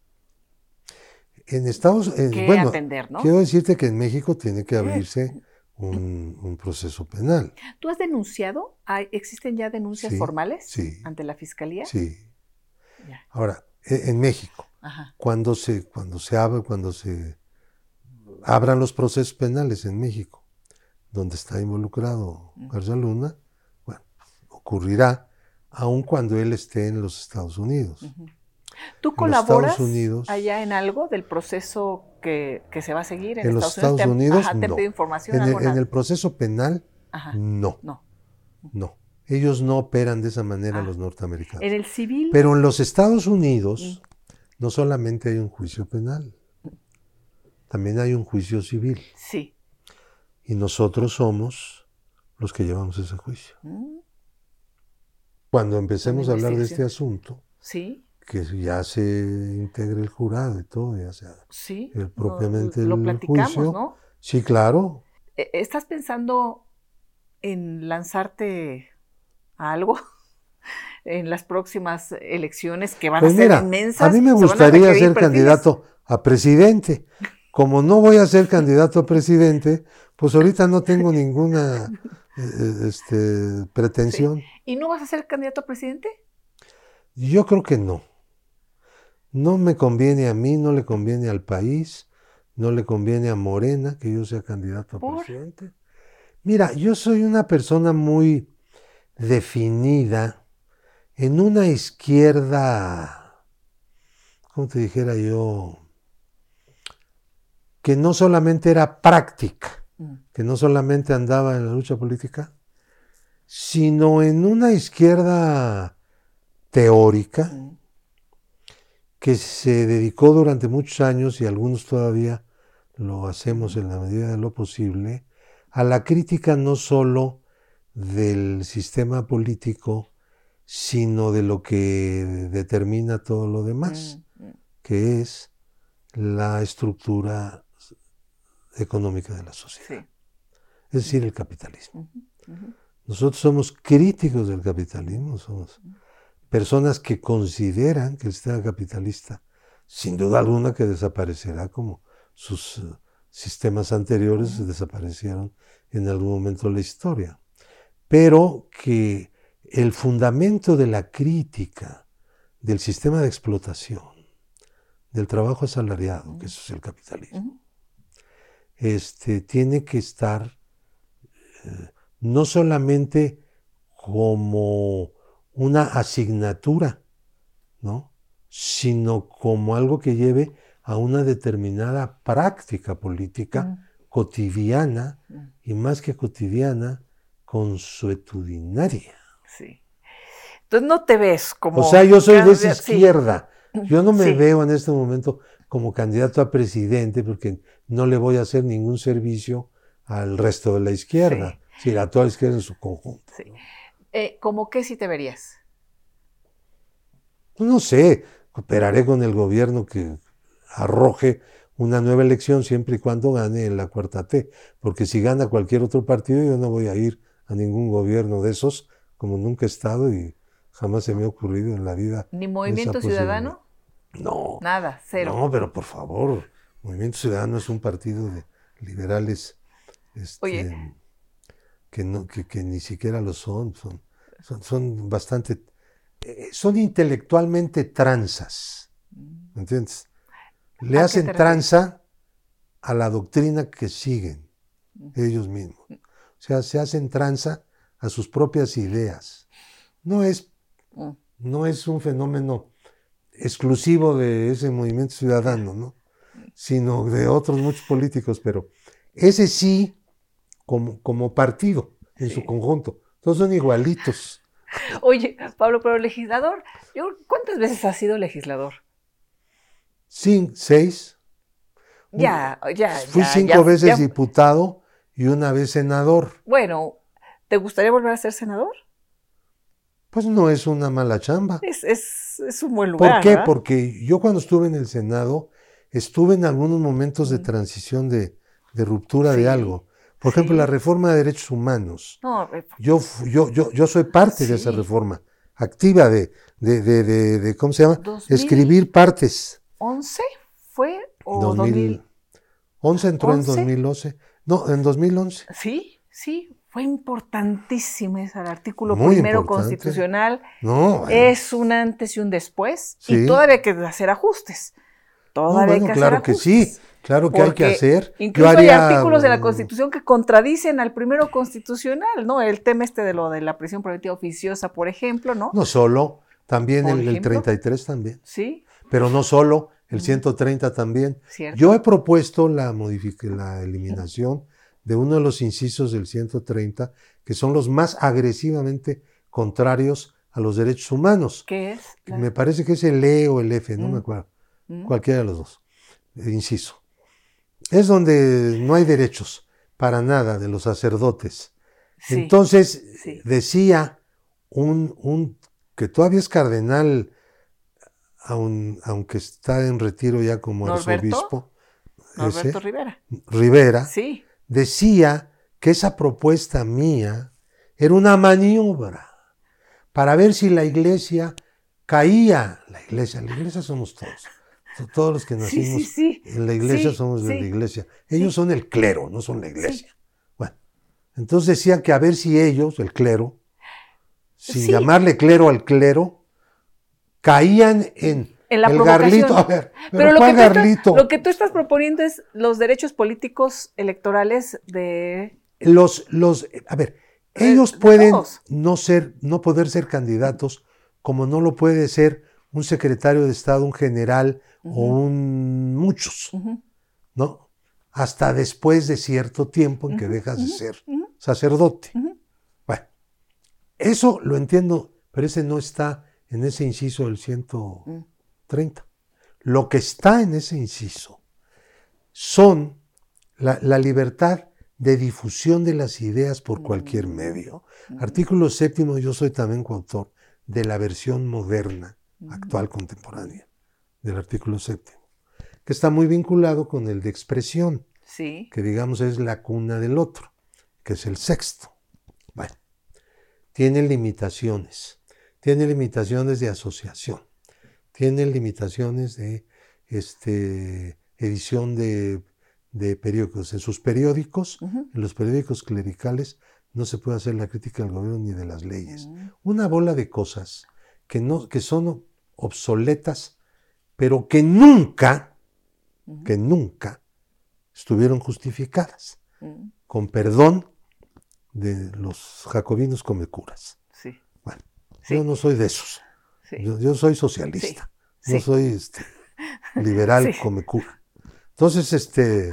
en Estados eh, bueno, atender, ¿no? quiero decirte que en México tiene que abrirse un, un proceso penal. ¿Tú has denunciado? ¿Hay- ¿Existen ya denuncias Sí, formales sí. ante la fiscalía? Sí. Ya. Ahora, e- en México, Ajá. cuando se, cuando se abre, cuando se abran los procesos penales en México, donde está involucrado García Luna, bueno, ocurrirá aun cuando él esté en los Estados Unidos. ¿Tú colaboras Unidos- allá en algo del proceso que, que se va a seguir en, Estados, Estados Unidos? Unidos, ¿Te ajá, ¿te no. información? En el, en el proceso penal, Ajá. no, No. no. Ellos no operan de esa manera Ah. los norteamericanos. En el civil, Pero en los Estados Unidos no solamente hay un juicio penal, también hay un juicio civil. sí. Y nosotros somos los que llevamos ese juicio. Mm, Cuando empecemos a hablar de este asunto, Sí, que ya se integre el jurado y todo, ya sea. sí. El propiamente lo el platicamos, juicio. ¿no? Sí, claro. Eh, ¿Estás pensando en lanzarte a algo en las próximas elecciones que van Pues a ser mira, inmensas? a mí me gustaría ser perfiles? candidato a presidente. Como no voy a ser candidato a presidente, pues ahorita no tengo ninguna eh, este, pretensión. ¿Y no vas a ser candidato a presidente? Yo creo que no. No me conviene a mí, no le conviene al país, no le conviene a Morena que yo sea candidato a ¿Por? presidente. Mira, yo soy una persona muy definida en una izquierda, ¿cómo te dijera yo? Que no solamente era práctica, Mm. que no solamente andaba en la lucha política, sino en una izquierda teórica Mm. Que se dedicó durante muchos años, y algunos todavía lo hacemos en la medida de lo posible, a la crítica no sólo del sistema político, sino de lo que determina todo lo demás, Mm, mm. que es la estructura económica de la sociedad, Sí. es decir, el capitalismo. Nosotros somos críticos del capitalismo, somos personas que consideran que el sistema capitalista, sin duda alguna, que desaparecerá como sus eh, sistemas anteriores desaparecieron en algún momento de la historia, pero que el fundamento de la crítica del sistema de explotación, del trabajo asalariado, que eso es el capitalismo, este, tiene que estar eh, no solamente como una asignatura, ¿no? sino como algo que lleve a una determinada práctica política cotidiana Mm. y más que cotidiana, consuetudinaria. Sí. Entonces no te ves como. O sea, yo soy de esa sí. izquierda. Yo no me Sí. veo en este momento como candidato a presidente porque no le voy a hacer ningún servicio al resto de la izquierda, sí. toda la izquierda en su conjunto. Sí. ¿no? Eh, ¿Cómo qué si te verías? Pues no sé, cooperaré con el gobierno que arroje una nueva elección siempre y cuando gane en la cuarta T, porque si gana cualquier otro partido yo no voy a ir a ningún gobierno de esos, como nunca he estado y jamás se me ha ocurrido en la vida. ¿Ni Movimiento Ciudadano? No, Nada, cero. no, pero por favor, Movimiento Ciudadano es un partido de liberales este, Oye. Que, no, que, que ni siquiera lo son, son, son, son bastante, eh, son intelectualmente transas, ¿me entiendes? Le ¿A qué hacen tranza a la doctrina que siguen ellos mismos. O sea, se hacen tranza a sus propias ideas. No es, Mm. no es un fenómeno exclusivo de ese movimiento ciudadano, ¿no? sino de otros muchos políticos, pero ese sí, como, como partido en su conjunto, todos son igualitos. Oye, Pablo, pero legislador, yo, ¿cuántas veces has sido legislador? Cin- seis, Ya, ya, fui ya, cinco ya- veces ya- diputado y una vez senador. Bueno, ¿te gustaría volver a ser senador? Pues no es una mala chamba. Es, es, es un buen lugar. ¿Por qué? ¿verdad? Porque yo cuando estuve en el Senado, estuve en algunos momentos de transición, de, de ruptura Sí, de algo. Por ejemplo, sí. la reforma de derechos humanos. No, Yo, yo, yo, yo soy parte de esa Sí. reforma, activa de, de, de, de- de- ¿cómo se llama? 2000. Escribir partes. ¿11 fue o 2000. 2000? 11 entró en ¿Once? 2011. No, en 2011. Sí, sí, fue importantísimo ese el artículo Muy primero importante. constitucional. No, bueno. Es un antes y un después. Sí. Y todavía hay que hacer ajustes. No, Todavía hay bueno, que claro hacer que ajustes. sí, claro que hay que hacer. Incluso haría, hay artículos de la mm, Constitución que contradicen al primero constitucional, ¿no? El tema este de lo de la prisión preventiva oficiosa, por ejemplo, ¿no? No solo, también el, el ejemplo. 33 también. Sí, Pero no solo, el Ujú. 130 también. cierto. Yo he propuesto la, la eliminación de uno de los incisos del 130, que son los más agresivamente contrarios a los derechos humanos. ¿Qué es? Me parece que es el E o el F, no Mm. me acuerdo, ¿Mm? cualquiera de los dos, inciso. Es donde no hay derechos para nada de los sacerdotes. Sí, Entonces, sí. decía un, un que todavía es cardenal, aun- aunque está en retiro ya como ¿Norberto? arzobispo, Norberto ese, Rivera. Rivera, Sí, decía que esa propuesta mía era una maniobra para ver si la iglesia caía. La iglesia, la iglesia somos todos. Todos los que nacimos sí, sí. en la iglesia somos de la iglesia. Ellos son el clero, no son la iglesia. Bueno, entonces decía que a ver si ellos, el clero, sin llamarle clero al clero, caían en, En la el garlito. A ver, pero, Pero lo que, ¿cuál tú garlito? lo que tú estás proponiendo es los derechos políticos electorales de... Los, los, a ver, De- ellos de pueden no ser, no poder ser candidatos, como no lo puede ser un secretario de Estado, un general o un muchos, ¿no? Hasta después de cierto tiempo en que dejas de ser sacerdote. Bueno, eso lo entiendo, pero ese no está en ese inciso del 130. Lo que está en ese inciso son la, la libertad de difusión de las ideas por cualquier Mm. medio. Artículo séptimo, yo soy también coautor de la versión moderna, actual, contemporánea, del artículo séptimo, que está muy vinculado con el de expresión Sí. que digamos es la cuna del otro, que es el sexto. Bueno, tiene limitaciones, tiene limitaciones de asociación, tiene limitaciones de este, edición de, de periódicos. En sus periódicos, en los periódicos clericales, no se puede hacer la crítica del gobierno ni de las leyes. Mm. Una bola de cosas que, no, que son obsoletas, pero que nunca, que nunca estuvieron justificadas Mm. con perdón de los jacobinos comecuras. Sí. Bueno, Sí. yo no soy de esos. Sí. Yo, yo soy socialista. No soy este, liberal comecura. Entonces, este.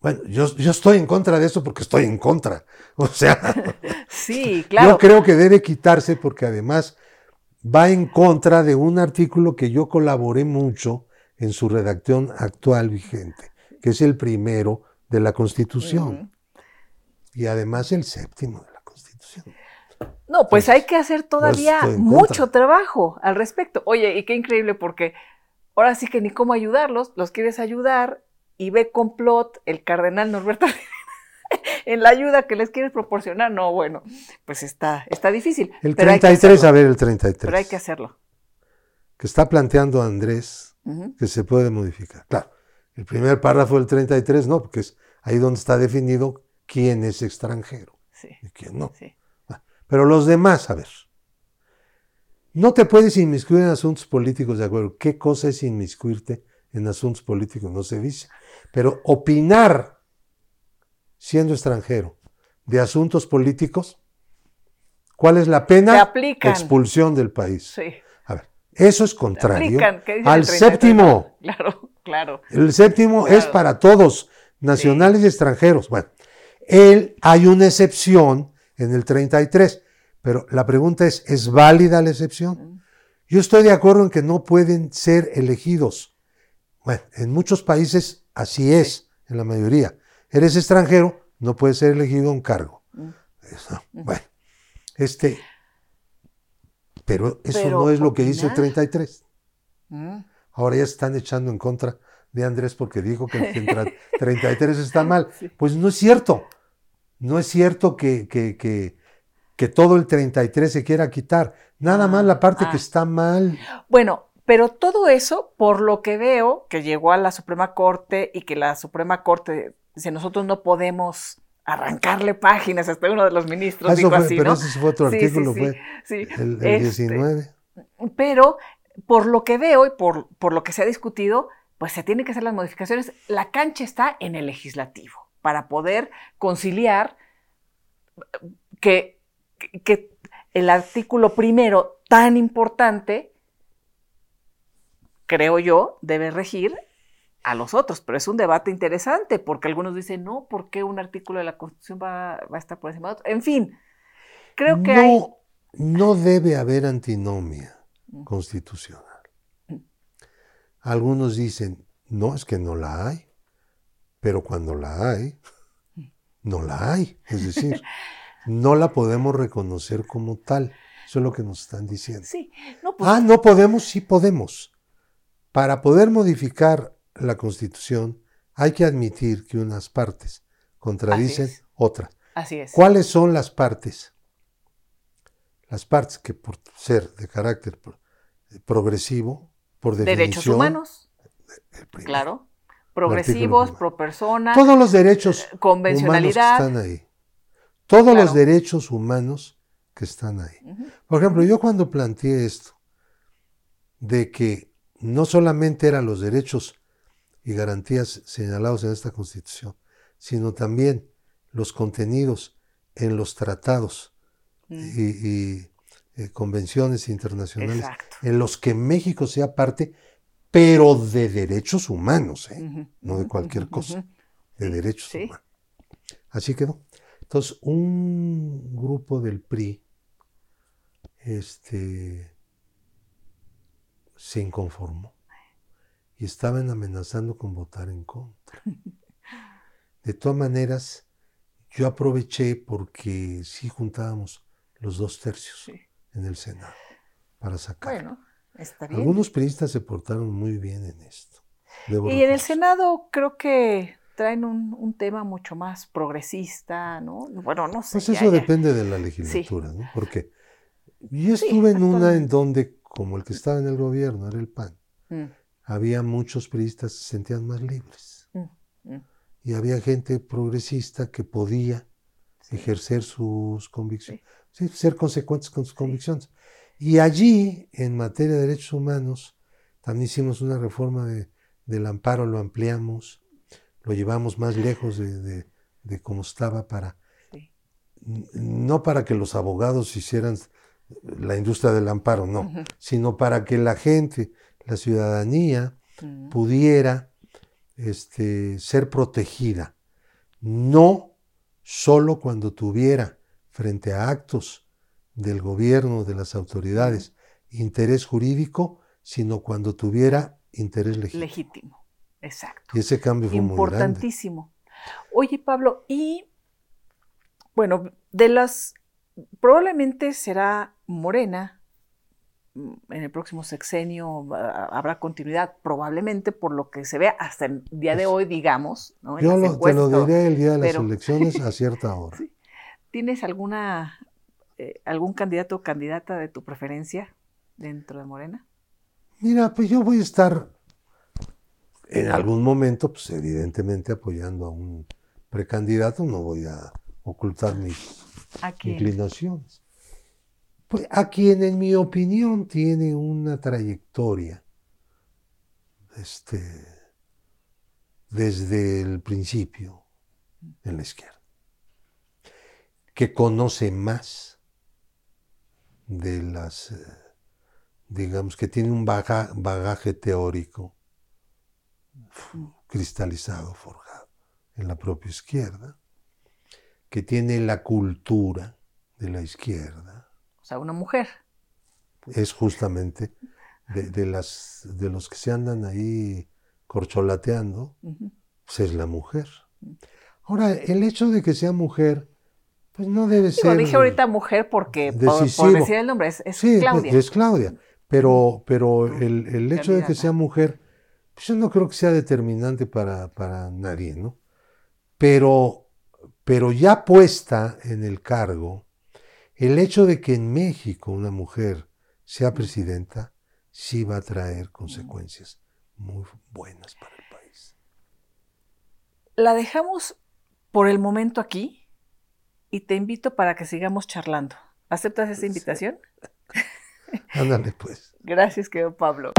Bueno, yo, yo estoy en contra de eso porque estoy en contra. O sea, Sí, claro. yo creo que debe quitarse porque además va en contra de un artículo que yo colaboré mucho en su redacción actual vigente, que es el primero de la Constitución y además el séptimo de la Constitución. No, pues hay que hacer todavía mucho trabajo al respecto. Oye, y qué increíble porque ahora sí que ni cómo ayudarlos, los quieres ayudar y ve complot el cardenal Norberto en la ayuda que les quieres proporcionar. No, bueno, pues está, está difícil. El pero hay que 33, a ver, el 33. Pero hay que hacerlo. que está planteando Andrés Ujú. que se puede modificar. Claro, el primer párrafo del 33 no, porque es ahí donde está definido quién es extranjero Sí. y quién no. Sí. Pero los demás, a ver. No te puedes inmiscuir en asuntos políticos, de acuerdo. ¿Qué cosa es inmiscuirte en asuntos políticos? No se dice. Pero opinar, siendo extranjero, de asuntos políticos, ¿cuál es la Se pena? Expulsión del país. Sí. A ver, eso es contrario aplican. ¿Qué dice al el 33? séptimo. Claro, claro. El séptimo Claro. es para todos, nacionales y extranjeros. Bueno, él, hay una excepción en el 33, pero la pregunta es, ¿es válida la excepción? Yo estoy de acuerdo en que no pueden ser elegidos. Bueno, en muchos países así es, en la mayoría. Eres extranjero, no puedes ser elegido a un cargo. Mm. Eso, Bueno, este, pero eso Pero no es lo que dice el opinar. 33. Mm. Ahora ya están echando en contra de Andrés porque dijo que el tra- 33 está mal. Pues no es cierto. No es cierto que, que, que, que todo el 33 se quiera quitar. Nada Ah, más la parte ah. que está mal. Bueno, pero todo eso, por lo que veo, que llegó a la Suprema Corte y que la Suprema Corte dice, nosotros no podemos arrancarle páginas hasta uno de los ministros, Ah, eso dijo fue- así, pero ¿no? ese fue otro Sí, artículo, sí, fue el, el Este, 19. Pero por lo que veo y por, por lo que se ha discutido, pues se tienen que hacer las modificaciones. La cancha está en el legislativo para poder conciliar que, que el artículo primero tan importante, creo yo, debe regir a los otros. Pero es un debate interesante porque algunos dicen, no, ¿por qué un artículo de la Constitución va, va a estar por encima de otro? En fin, creo que no, hay... no debe haber antinomia constitucional. Algunos dicen, no, es que no la hay. Pero cuando la hay, no la hay. Es decir, no la podemos reconocer como tal. Eso es lo que nos están diciendo. Sí, no, pues Ah, no podemos, sí podemos. Para poder modificar la Constitución hay que admitir que unas partes contradicen otras. así es. ¿Cuáles son las partes? Las partes que por ser de carácter pro- progresivo, por definición, Derechos humanos, primero. claro. Progresivos, pro persona, Todos los derechos humanos que convencionalidad. están ahí. Todos Claro. los derechos humanos que están ahí. Por ejemplo, yo cuando planteé esto, de que no solamente eran los derechos y garantías señalados en esta Constitución, sino también los contenidos en los tratados Mm, y, y, eh, convenciones internacionales Exacto. en los que México sea parte, pero de derechos humanos, ¿eh? No de cualquier cosa. de derechos sí. humanos. Así quedó. Entonces, un grupo del PRI este, se inconformó y estaban amenazando con votar en contra. De todas maneras, yo aproveché porque sí juntábamos los dos tercios Sí. en el Senado para sacar. Bueno, está bien. Algunos priistas se portaron muy bien en esto. debo Y en el. Senado creo que traen un, un tema mucho más progresista, ¿no? Bueno, no sé. Pues eso ya. depende de la legislatura, ¿no? Porque yo Sí, estuve en una en donde, como el que estaba en el gobierno, era el PAN, Mm, había muchos priistas que se sentían más libres. mm, mm. Y había gente progresista que podía ejercer sus convicciones, sí, ser consecuentes con sus convicciones. Y allí, en materia de derechos humanos, también hicimos una reforma de- del amparo, lo ampliamos, lo llevamos más lejos de, de, de cómo estaba para no para que los abogados hicieran la industria del amparo, no, sino para que la gente, la ciudadanía, Mm. pudiera este, ser protegida, no solo cuando tuviera frente a actos del gobierno, de las autoridades, interés jurídico, sino cuando tuviera interés legítimo. Legítimo. Exacto. Y ese cambio fue muy grande. Importantísimo. Oye, Pablo, y bueno, de las, probablemente será Morena, mm, en el próximo sexenio habrá continuidad, probablemente por lo que se ve hasta el día de Pues, hoy, digamos, ¿no? En Yo lo- te lo diré el día de las pero- elecciones a cierta hora. Sí. ¿Tienes alguna, eh, algún candidato o candidata de tu preferencia dentro de Morena? Mira, pues yo voy a estar en algún momento, pues evidentemente apoyando a un precandidato, no voy a ocultar mis inclinaciones. A quien en mi opinión tiene una trayectoria este, desde el principio en la izquierda, que conoce más de las, eh, digamos, que tiene un bagaje teórico cristalizado, forjado en la propia izquierda, que tiene la cultura de la izquierda. O sea, una mujer. Es justamente de, las, de los que se andan ahí corcholateando, pues es la mujer. Ahora, el hecho de que sea mujer, pues no debe ser. dije ahorita mujer porque, por, decir el nombre, es, Claudia. Es Claudia. Pero, pero el, el hecho de que sea mujer, pues yo no creo que sea determinante para, para nadie, ¿no? Pero, pero ya puesta en el cargo, el hecho de que en México una mujer sea presidenta, sí va a traer consecuencias muy buenas para el país. La dejamos por el momento aquí y te invito para que sigamos charlando. ¿Aceptas esa invitación? Ándale, pues. Gracias, querido Pablo.